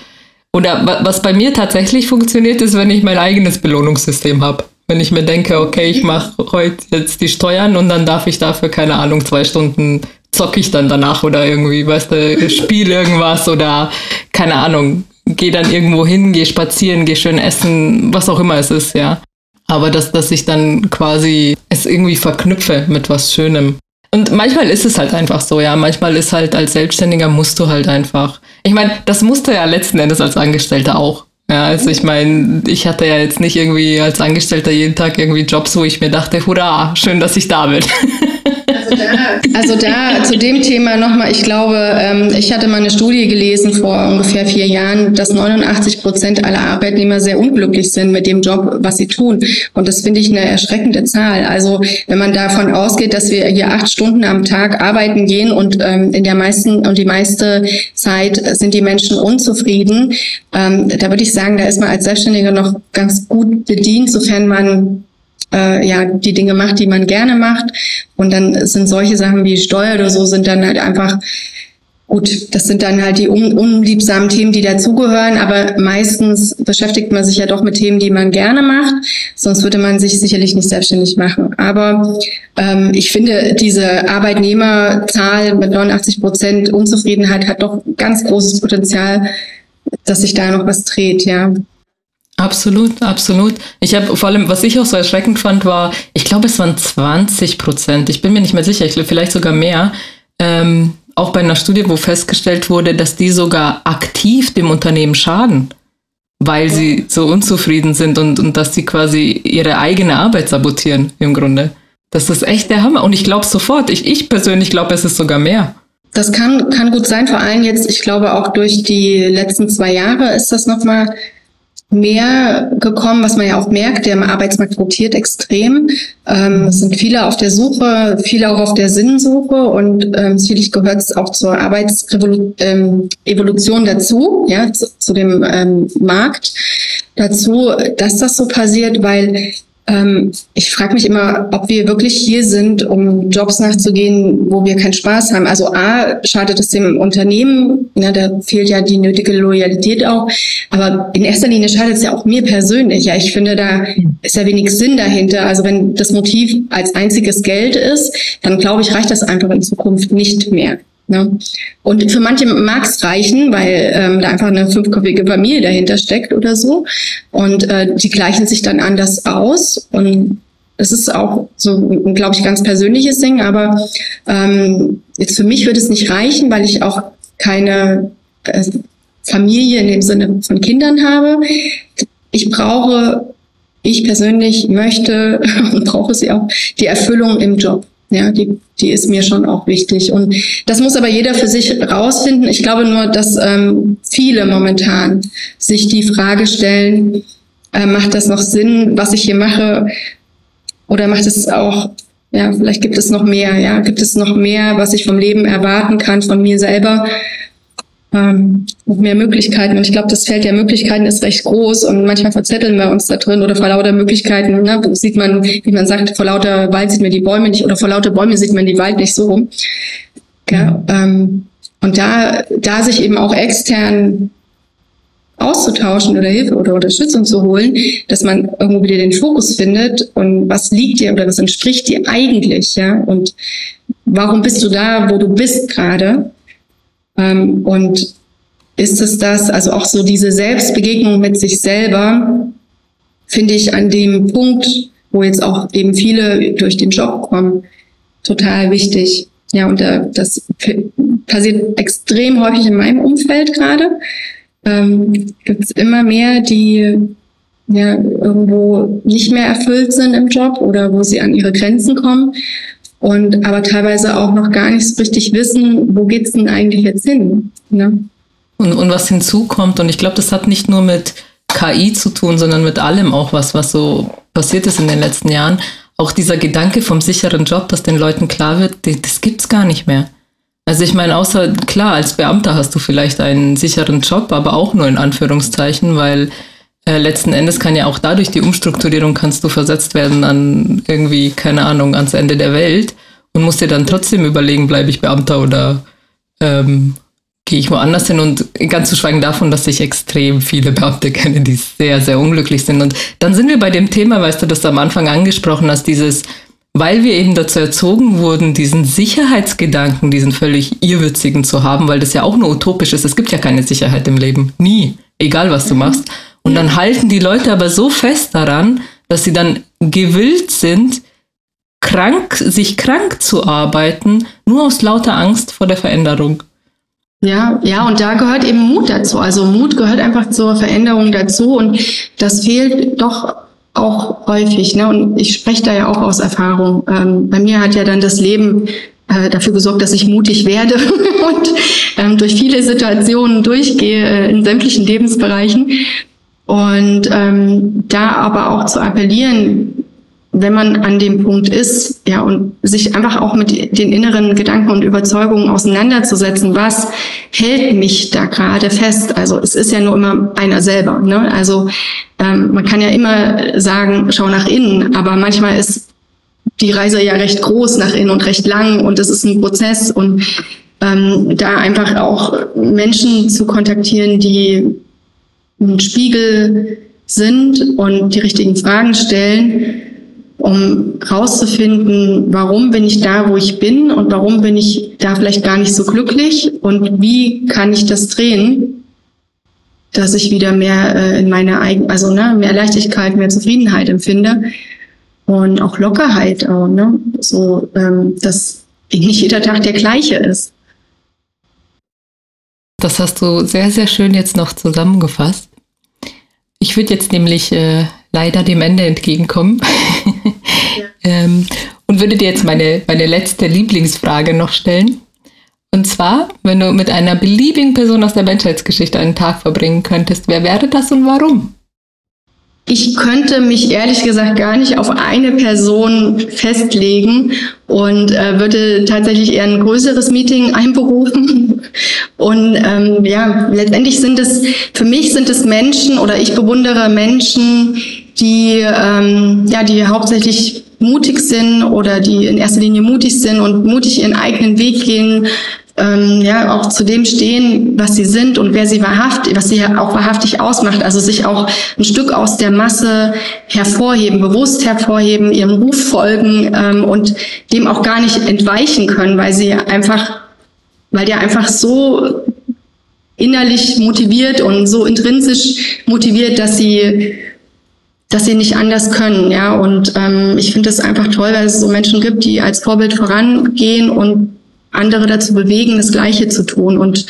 oder was bei mir tatsächlich funktioniert, ist, wenn ich mein eigenes Belohnungssystem habe. Wenn ich mir denke, okay, ich mache heute jetzt die Steuern und dann darf ich dafür, keine Ahnung, zwei Stunden zocke ich dann danach oder irgendwie, weißt du, spiele irgendwas oder keine Ahnung, gehe dann irgendwo hin, gehe spazieren, gehe schön essen, was auch immer es ist, ja. Aber dass, dass ich dann quasi es irgendwie verknüpfe mit was Schönem. Und manchmal ist es halt einfach so, ja. Manchmal ist halt als Selbstständiger musst du halt einfach. Ich meine, das musst du ja letzten Endes als Angestellter auch. Ja, also ich meine, ich hatte ja jetzt nicht irgendwie als Angestellter jeden Tag irgendwie Jobs, wo ich mir dachte, hurra, schön, dass ich da bin. Also da, also da zu dem Thema nochmal, ich glaube, ähm, ich hatte mal eine Studie gelesen vor ungefähr vier Jahren, dass 89 Prozent aller Arbeitnehmer sehr unglücklich sind mit dem Job, was sie tun. Und das finde ich eine erschreckende Zahl. Also wenn man davon ausgeht, dass wir hier acht Stunden am Tag arbeiten gehen und ähm, in der meisten und die meiste Zeit sind die Menschen unzufrieden, ähm, da würde ich sagen, da ist man als Selbstständiger noch ganz gut bedient, sofern man äh, ja die Dinge macht, die man gerne macht. Und dann sind solche Sachen wie Steuer oder so sind dann halt einfach Gut, das sind dann halt die un unliebsamen Themen, die dazugehören, aber meistens beschäftigt man sich ja doch mit Themen, die man gerne macht, sonst würde man sich sicherlich nicht selbstständig machen. Aber ähm, ich finde, diese Arbeitnehmerzahl mit 89 Prozent Unzufriedenheit hat doch ganz großes Potenzial, dass sich da noch was dreht, ja. Absolut, absolut. Ich habe vor allem, was ich auch so erschreckend fand, war, ich glaube, es waren 20 Prozent. Ich bin mir nicht mehr sicher, ich glaube vielleicht sogar mehr. Ähm, auch bei einer Studie, wo festgestellt wurde, dass die sogar aktiv dem Unternehmen schaden, weil sie so unzufrieden sind und, und dass sie quasi ihre eigene Arbeit sabotieren im Grunde. Das ist echt der Hammer. Und ich glaube sofort, ich, ich persönlich glaube, es ist sogar mehr. Das kann, kann gut sein, vor allem jetzt, ich glaube auch durch die letzten zwei Jahre ist das nochmal mehr gekommen, was man ja auch merkt, der Arbeitsmarkt rotiert extrem. Ähm, es sind viele auf der Suche, viele auch auf der Sinnsuche und ähm, sicherlich gehört es auch zur Arbeitsevolution ähm, dazu, ja, zu, zu dem ähm, Markt dazu, dass das so passiert, weil ähm, ich frage mich immer, ob wir wirklich hier sind, um Jobs nachzugehen, wo wir keinen Spaß haben. Also A, schadet es dem Unternehmen, ja, da fehlt ja die nötige Loyalität auch. Aber in erster Linie schadet es ja auch mir persönlich. Ja, ich finde, da ist ja wenig Sinn dahinter. Also wenn das Motiv als einziges Geld ist, dann glaube ich, reicht das einfach in Zukunft nicht mehr. Ne? Und für manche mag es reichen, weil ähm, da einfach eine fünfköpfige Familie dahinter steckt oder so. Und äh, die gleichen sich dann anders aus. Und es ist auch so, glaube ich, ganz persönliches Ding. Aber ähm, jetzt für mich würde es nicht reichen, weil ich auch keine äh, Familie in dem Sinne von Kindern habe. Ich brauche, ich persönlich möchte und brauche sie auch, die Erfüllung im Job. Ja, die, die ist mir schon auch wichtig. Und das muss aber jeder für sich rausfinden. Ich glaube nur, dass ähm, viele momentan sich die Frage stellen, äh, macht das noch Sinn, was ich hier mache? Oder macht es auch, ja, vielleicht gibt es noch mehr, ja, gibt es noch mehr, was ich vom Leben erwarten kann, von mir selber? Ähm, mehr Möglichkeiten. Und ich glaube, das Feld der Möglichkeiten ist recht groß und manchmal verzetteln wir uns da drin oder vor lauter Möglichkeiten ne, sieht man, wie man sagt, vor lauter Wald sieht man die Bäume nicht oder vor lauter Bäume sieht man die Wald nicht so rum. Ja, ähm, und da, da sich eben auch extern auszutauschen oder Hilfe oder Unterstützung zu holen, dass man irgendwo wieder den Fokus findet und was liegt dir oder was entspricht dir eigentlich, ja, und warum bist du da, wo du bist gerade ähm, und ist es das, also auch so diese Selbstbegegnung mit sich selber, finde ich an dem Punkt wo jetzt auch eben viele durch den Job kommen, total wichtig. Ja, und äh, das passiert extrem häufig in meinem Umfeld gerade. Ähm, Gibt es immer mehr, die ja irgendwo nicht mehr erfüllt sind im Job oder wo sie an ihre Grenzen kommen und aber teilweise auch noch gar nicht richtig wissen, wo geht's denn eigentlich jetzt hin? Ne? Und, und was hinzukommt, und ich glaube, das hat nicht nur mit KI zu tun, sondern mit allem auch was, was so passiert ist in den letzten Jahren. Auch dieser Gedanke vom sicheren Job, dass den Leuten klar wird, das gibt's gar nicht mehr. Also ich meine, außer klar, als Beamter hast du vielleicht einen sicheren Job, aber auch nur in Anführungszeichen, weil äh, letzten Endes kann ja auch dadurch die Umstrukturierung kannst du versetzt werden an irgendwie, keine Ahnung, ans Ende der Welt und musst dir dann trotzdem überlegen, bleibe ich Beamter oder ähm, gehe ich woanders hin und ganz zu schweigen davon, dass ich extrem viele Beamte kenne, die sehr, sehr unglücklich sind. Und dann sind wir bei dem Thema, weißt du, das du am Anfang angesprochen hast, dieses, weil wir eben dazu erzogen wurden, diesen Sicherheitsgedanken, diesen völlig irrwitzigen zu haben, weil das ja auch nur utopisch ist. Es gibt ja keine Sicherheit im Leben. Nie. Egal, was du machst. Und dann halten die Leute aber so fest daran, dass sie dann gewillt sind, krank, sich krank zu arbeiten, nur aus lauter Angst vor der Veränderung. Ja, ja, und da gehört eben Mut dazu. Also Mut gehört einfach zur Veränderung dazu und das fehlt doch auch häufig. Ne? Und ich spreche da ja auch aus Erfahrung. Ähm, bei mir hat ja dann das Leben äh, dafür gesorgt, dass ich mutig werde und ähm, durch viele Situationen durchgehe äh, in sämtlichen Lebensbereichen. Und ähm, da aber auch zu appellieren, wenn man an dem Punkt ist, ja, und sich einfach auch mit den inneren Gedanken und Überzeugungen auseinanderzusetzen, was hält mich da gerade fest? Also es ist ja nur immer einer selber. Ne? Also ähm, man kann ja immer sagen, schau nach innen, aber manchmal ist die Reise ja recht groß nach innen und recht lang und es ist ein Prozess und ähm, da einfach auch Menschen zu kontaktieren, die ein Spiegel sind und die richtigen Fragen stellen um rauszufinden, warum bin ich da, wo ich bin und warum bin ich da vielleicht gar nicht so glücklich und wie kann ich das drehen, dass ich wieder mehr äh, in meine eigene, also ne, mehr Leichtigkeit, mehr Zufriedenheit empfinde und auch Lockerheit, auch, ne, so, ähm, dass nicht jeder Tag der gleiche ist. Das hast du sehr, sehr schön jetzt noch zusammengefasst. Ich würde jetzt nämlich äh, leider dem Ende entgegenkommen. Ja. ähm, und würde dir jetzt meine, meine letzte Lieblingsfrage noch stellen. Und zwar, wenn du mit einer beliebigen Person aus der Menschheitsgeschichte einen Tag verbringen könntest, wer wäre das und warum? Ich könnte mich ehrlich gesagt gar nicht auf eine Person festlegen und äh, würde tatsächlich eher ein größeres Meeting einberufen. Und ähm, ja, letztendlich sind es, für mich sind es Menschen oder ich bewundere Menschen, die, ähm, ja, die hauptsächlich mutig sind oder die in erster Linie mutig sind und mutig ihren eigenen Weg gehen, ähm, ja, auch zu dem stehen, was sie sind und wer sie wahrhaftig, was sie auch wahrhaftig ausmacht. Also sich auch ein Stück aus der Masse hervorheben, bewusst hervorheben, ihrem Ruf folgen ähm, und dem auch gar nicht entweichen können, weil sie einfach, weil der einfach so innerlich motiviert und so intrinsisch motiviert, dass sie dass sie nicht anders können, ja. Und ähm, ich finde es einfach toll, weil es so Menschen gibt, die als Vorbild vorangehen und andere dazu bewegen, das Gleiche zu tun. Und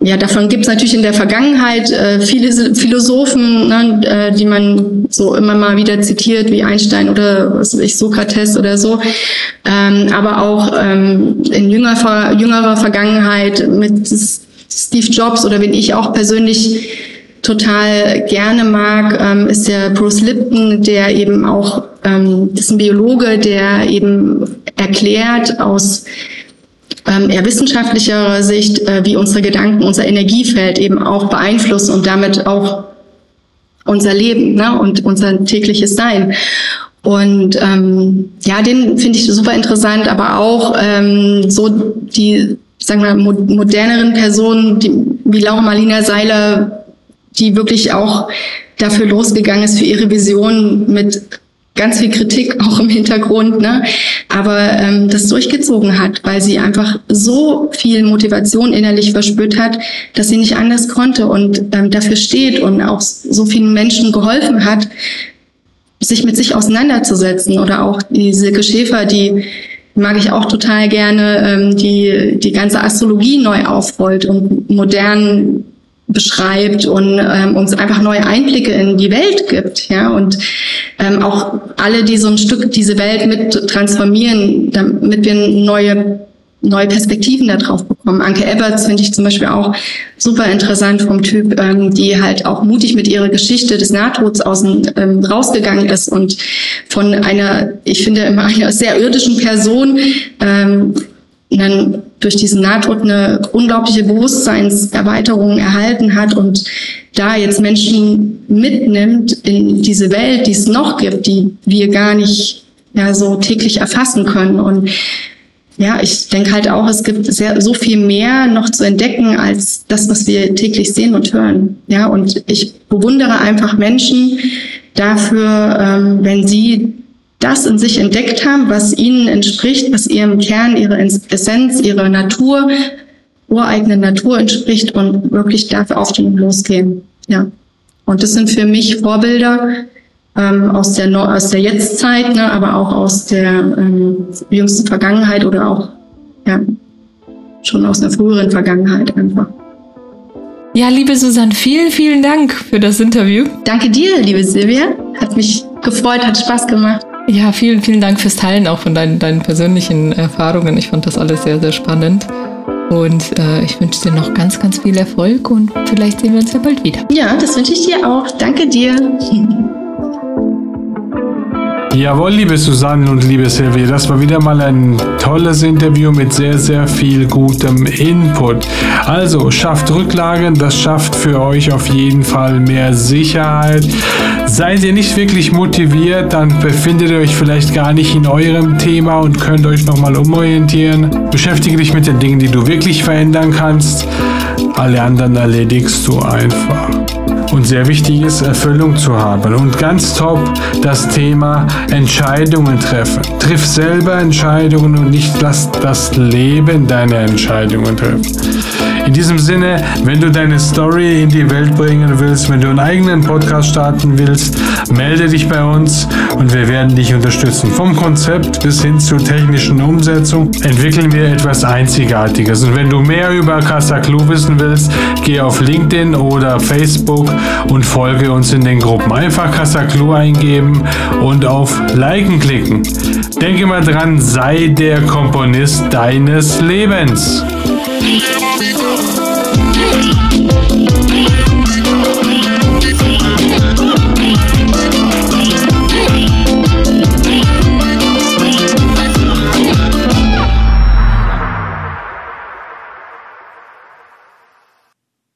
ja, davon gibt es natürlich in der Vergangenheit äh, viele Philosophen, ne, äh, die man so immer mal wieder zitiert, wie Einstein oder was weiß ich, Sokrates oder so. Ähm, aber auch ähm, in jünger, jüngerer Vergangenheit mit Steve Jobs oder wenn ich auch persönlich total gerne mag, ähm, ist der Bruce Lipton, der eben auch, ähm, ist ein Biologe, der eben erklärt aus ähm, eher wissenschaftlicher Sicht, äh, wie unsere Gedanken, unser Energiefeld eben auch beeinflussen und damit auch unser Leben ne, und unser tägliches Sein. Und ähm, ja, den finde ich super interessant, aber auch ähm, so die, sagen wir, moderneren Personen, die, wie Laura Marlina Seiler, die wirklich auch dafür losgegangen ist für ihre Vision mit ganz viel Kritik auch im Hintergrund, ne? aber ähm, das durchgezogen hat, weil sie einfach so viel Motivation innerlich verspürt hat, dass sie nicht anders konnte und ähm, dafür steht und auch so vielen Menschen geholfen hat, sich mit sich auseinanderzusetzen oder auch die Silke Schäfer, die mag ich auch total gerne, ähm, die die ganze Astrologie neu aufrollt und modern beschreibt und ähm, uns einfach neue Einblicke in die Welt gibt, ja und ähm, auch alle, die so ein Stück diese Welt mit transformieren, damit wir neue neue Perspektiven da drauf bekommen. Anke Eberts finde ich zum Beispiel auch super interessant vom Typ, ähm, die halt auch mutig mit ihrer Geschichte des Nahtods außen ähm, rausgegangen ist und von einer, ich finde immer einer sehr irdischen Person ähm, dann durch diesen Nahtod eine unglaubliche Bewusstseinserweiterung erhalten hat und da jetzt Menschen mitnimmt in diese Welt, die es noch gibt, die wir gar nicht ja so täglich erfassen können und ja, ich denke halt auch, es gibt sehr, so viel mehr noch zu entdecken als das, was wir täglich sehen und hören. Ja, und ich bewundere einfach Menschen dafür, ähm, wenn sie das in sich entdeckt haben, was ihnen entspricht, was ihrem Kern, ihrer Essenz, ihrer Natur, ureigenen Natur entspricht und wirklich dafür auf den losgehen. Ja. Und das sind für mich Vorbilder, ähm, aus der no aus der Jetztzeit, ne, aber auch aus der ähm, jüngsten Vergangenheit oder auch ja, schon aus einer früheren Vergangenheit einfach. Ja, liebe Susanne, vielen, vielen Dank für das Interview. Danke dir, liebe Silvia. Hat mich gefreut, hat Spaß gemacht. Ja, vielen, vielen Dank fürs Teilen auch von deinen, deinen persönlichen Erfahrungen. Ich fand das alles sehr, sehr spannend. Und äh, ich wünsche dir noch ganz, ganz viel Erfolg und vielleicht sehen wir uns ja bald wieder. Ja, das wünsche ich dir auch. Danke dir. Jawohl, liebe Susanne und liebe Silvia, das war wieder mal ein tolles Interview mit sehr, sehr viel gutem Input. Also schafft Rücklagen, das schafft für euch auf jeden Fall mehr Sicherheit. Seid ihr nicht wirklich motiviert, dann befindet ihr euch vielleicht gar nicht in eurem Thema und könnt euch nochmal umorientieren. Beschäftige dich mit den Dingen, die du wirklich verändern kannst. Alle anderen erledigst du einfach und sehr wichtig ist, Erfüllung zu haben. Und ganz top das Thema Entscheidungen treffen. Triff selber Entscheidungen und nicht lass das Leben deine Entscheidungen treffen. In diesem Sinne, wenn du deine Story in die Welt bringen willst, wenn du einen eigenen Podcast starten willst, melde dich bei uns und wir werden dich unterstützen. Vom Konzept bis hin zur technischen Umsetzung entwickeln wir etwas Einzigartiges. Und wenn du mehr über Casa Club wissen willst, geh auf LinkedIn oder Facebook und folge uns in den Gruppen. Einfach Casa Club eingeben und auf Liken klicken. Denke mal dran, sei der Komponist deines Lebens. Thank you.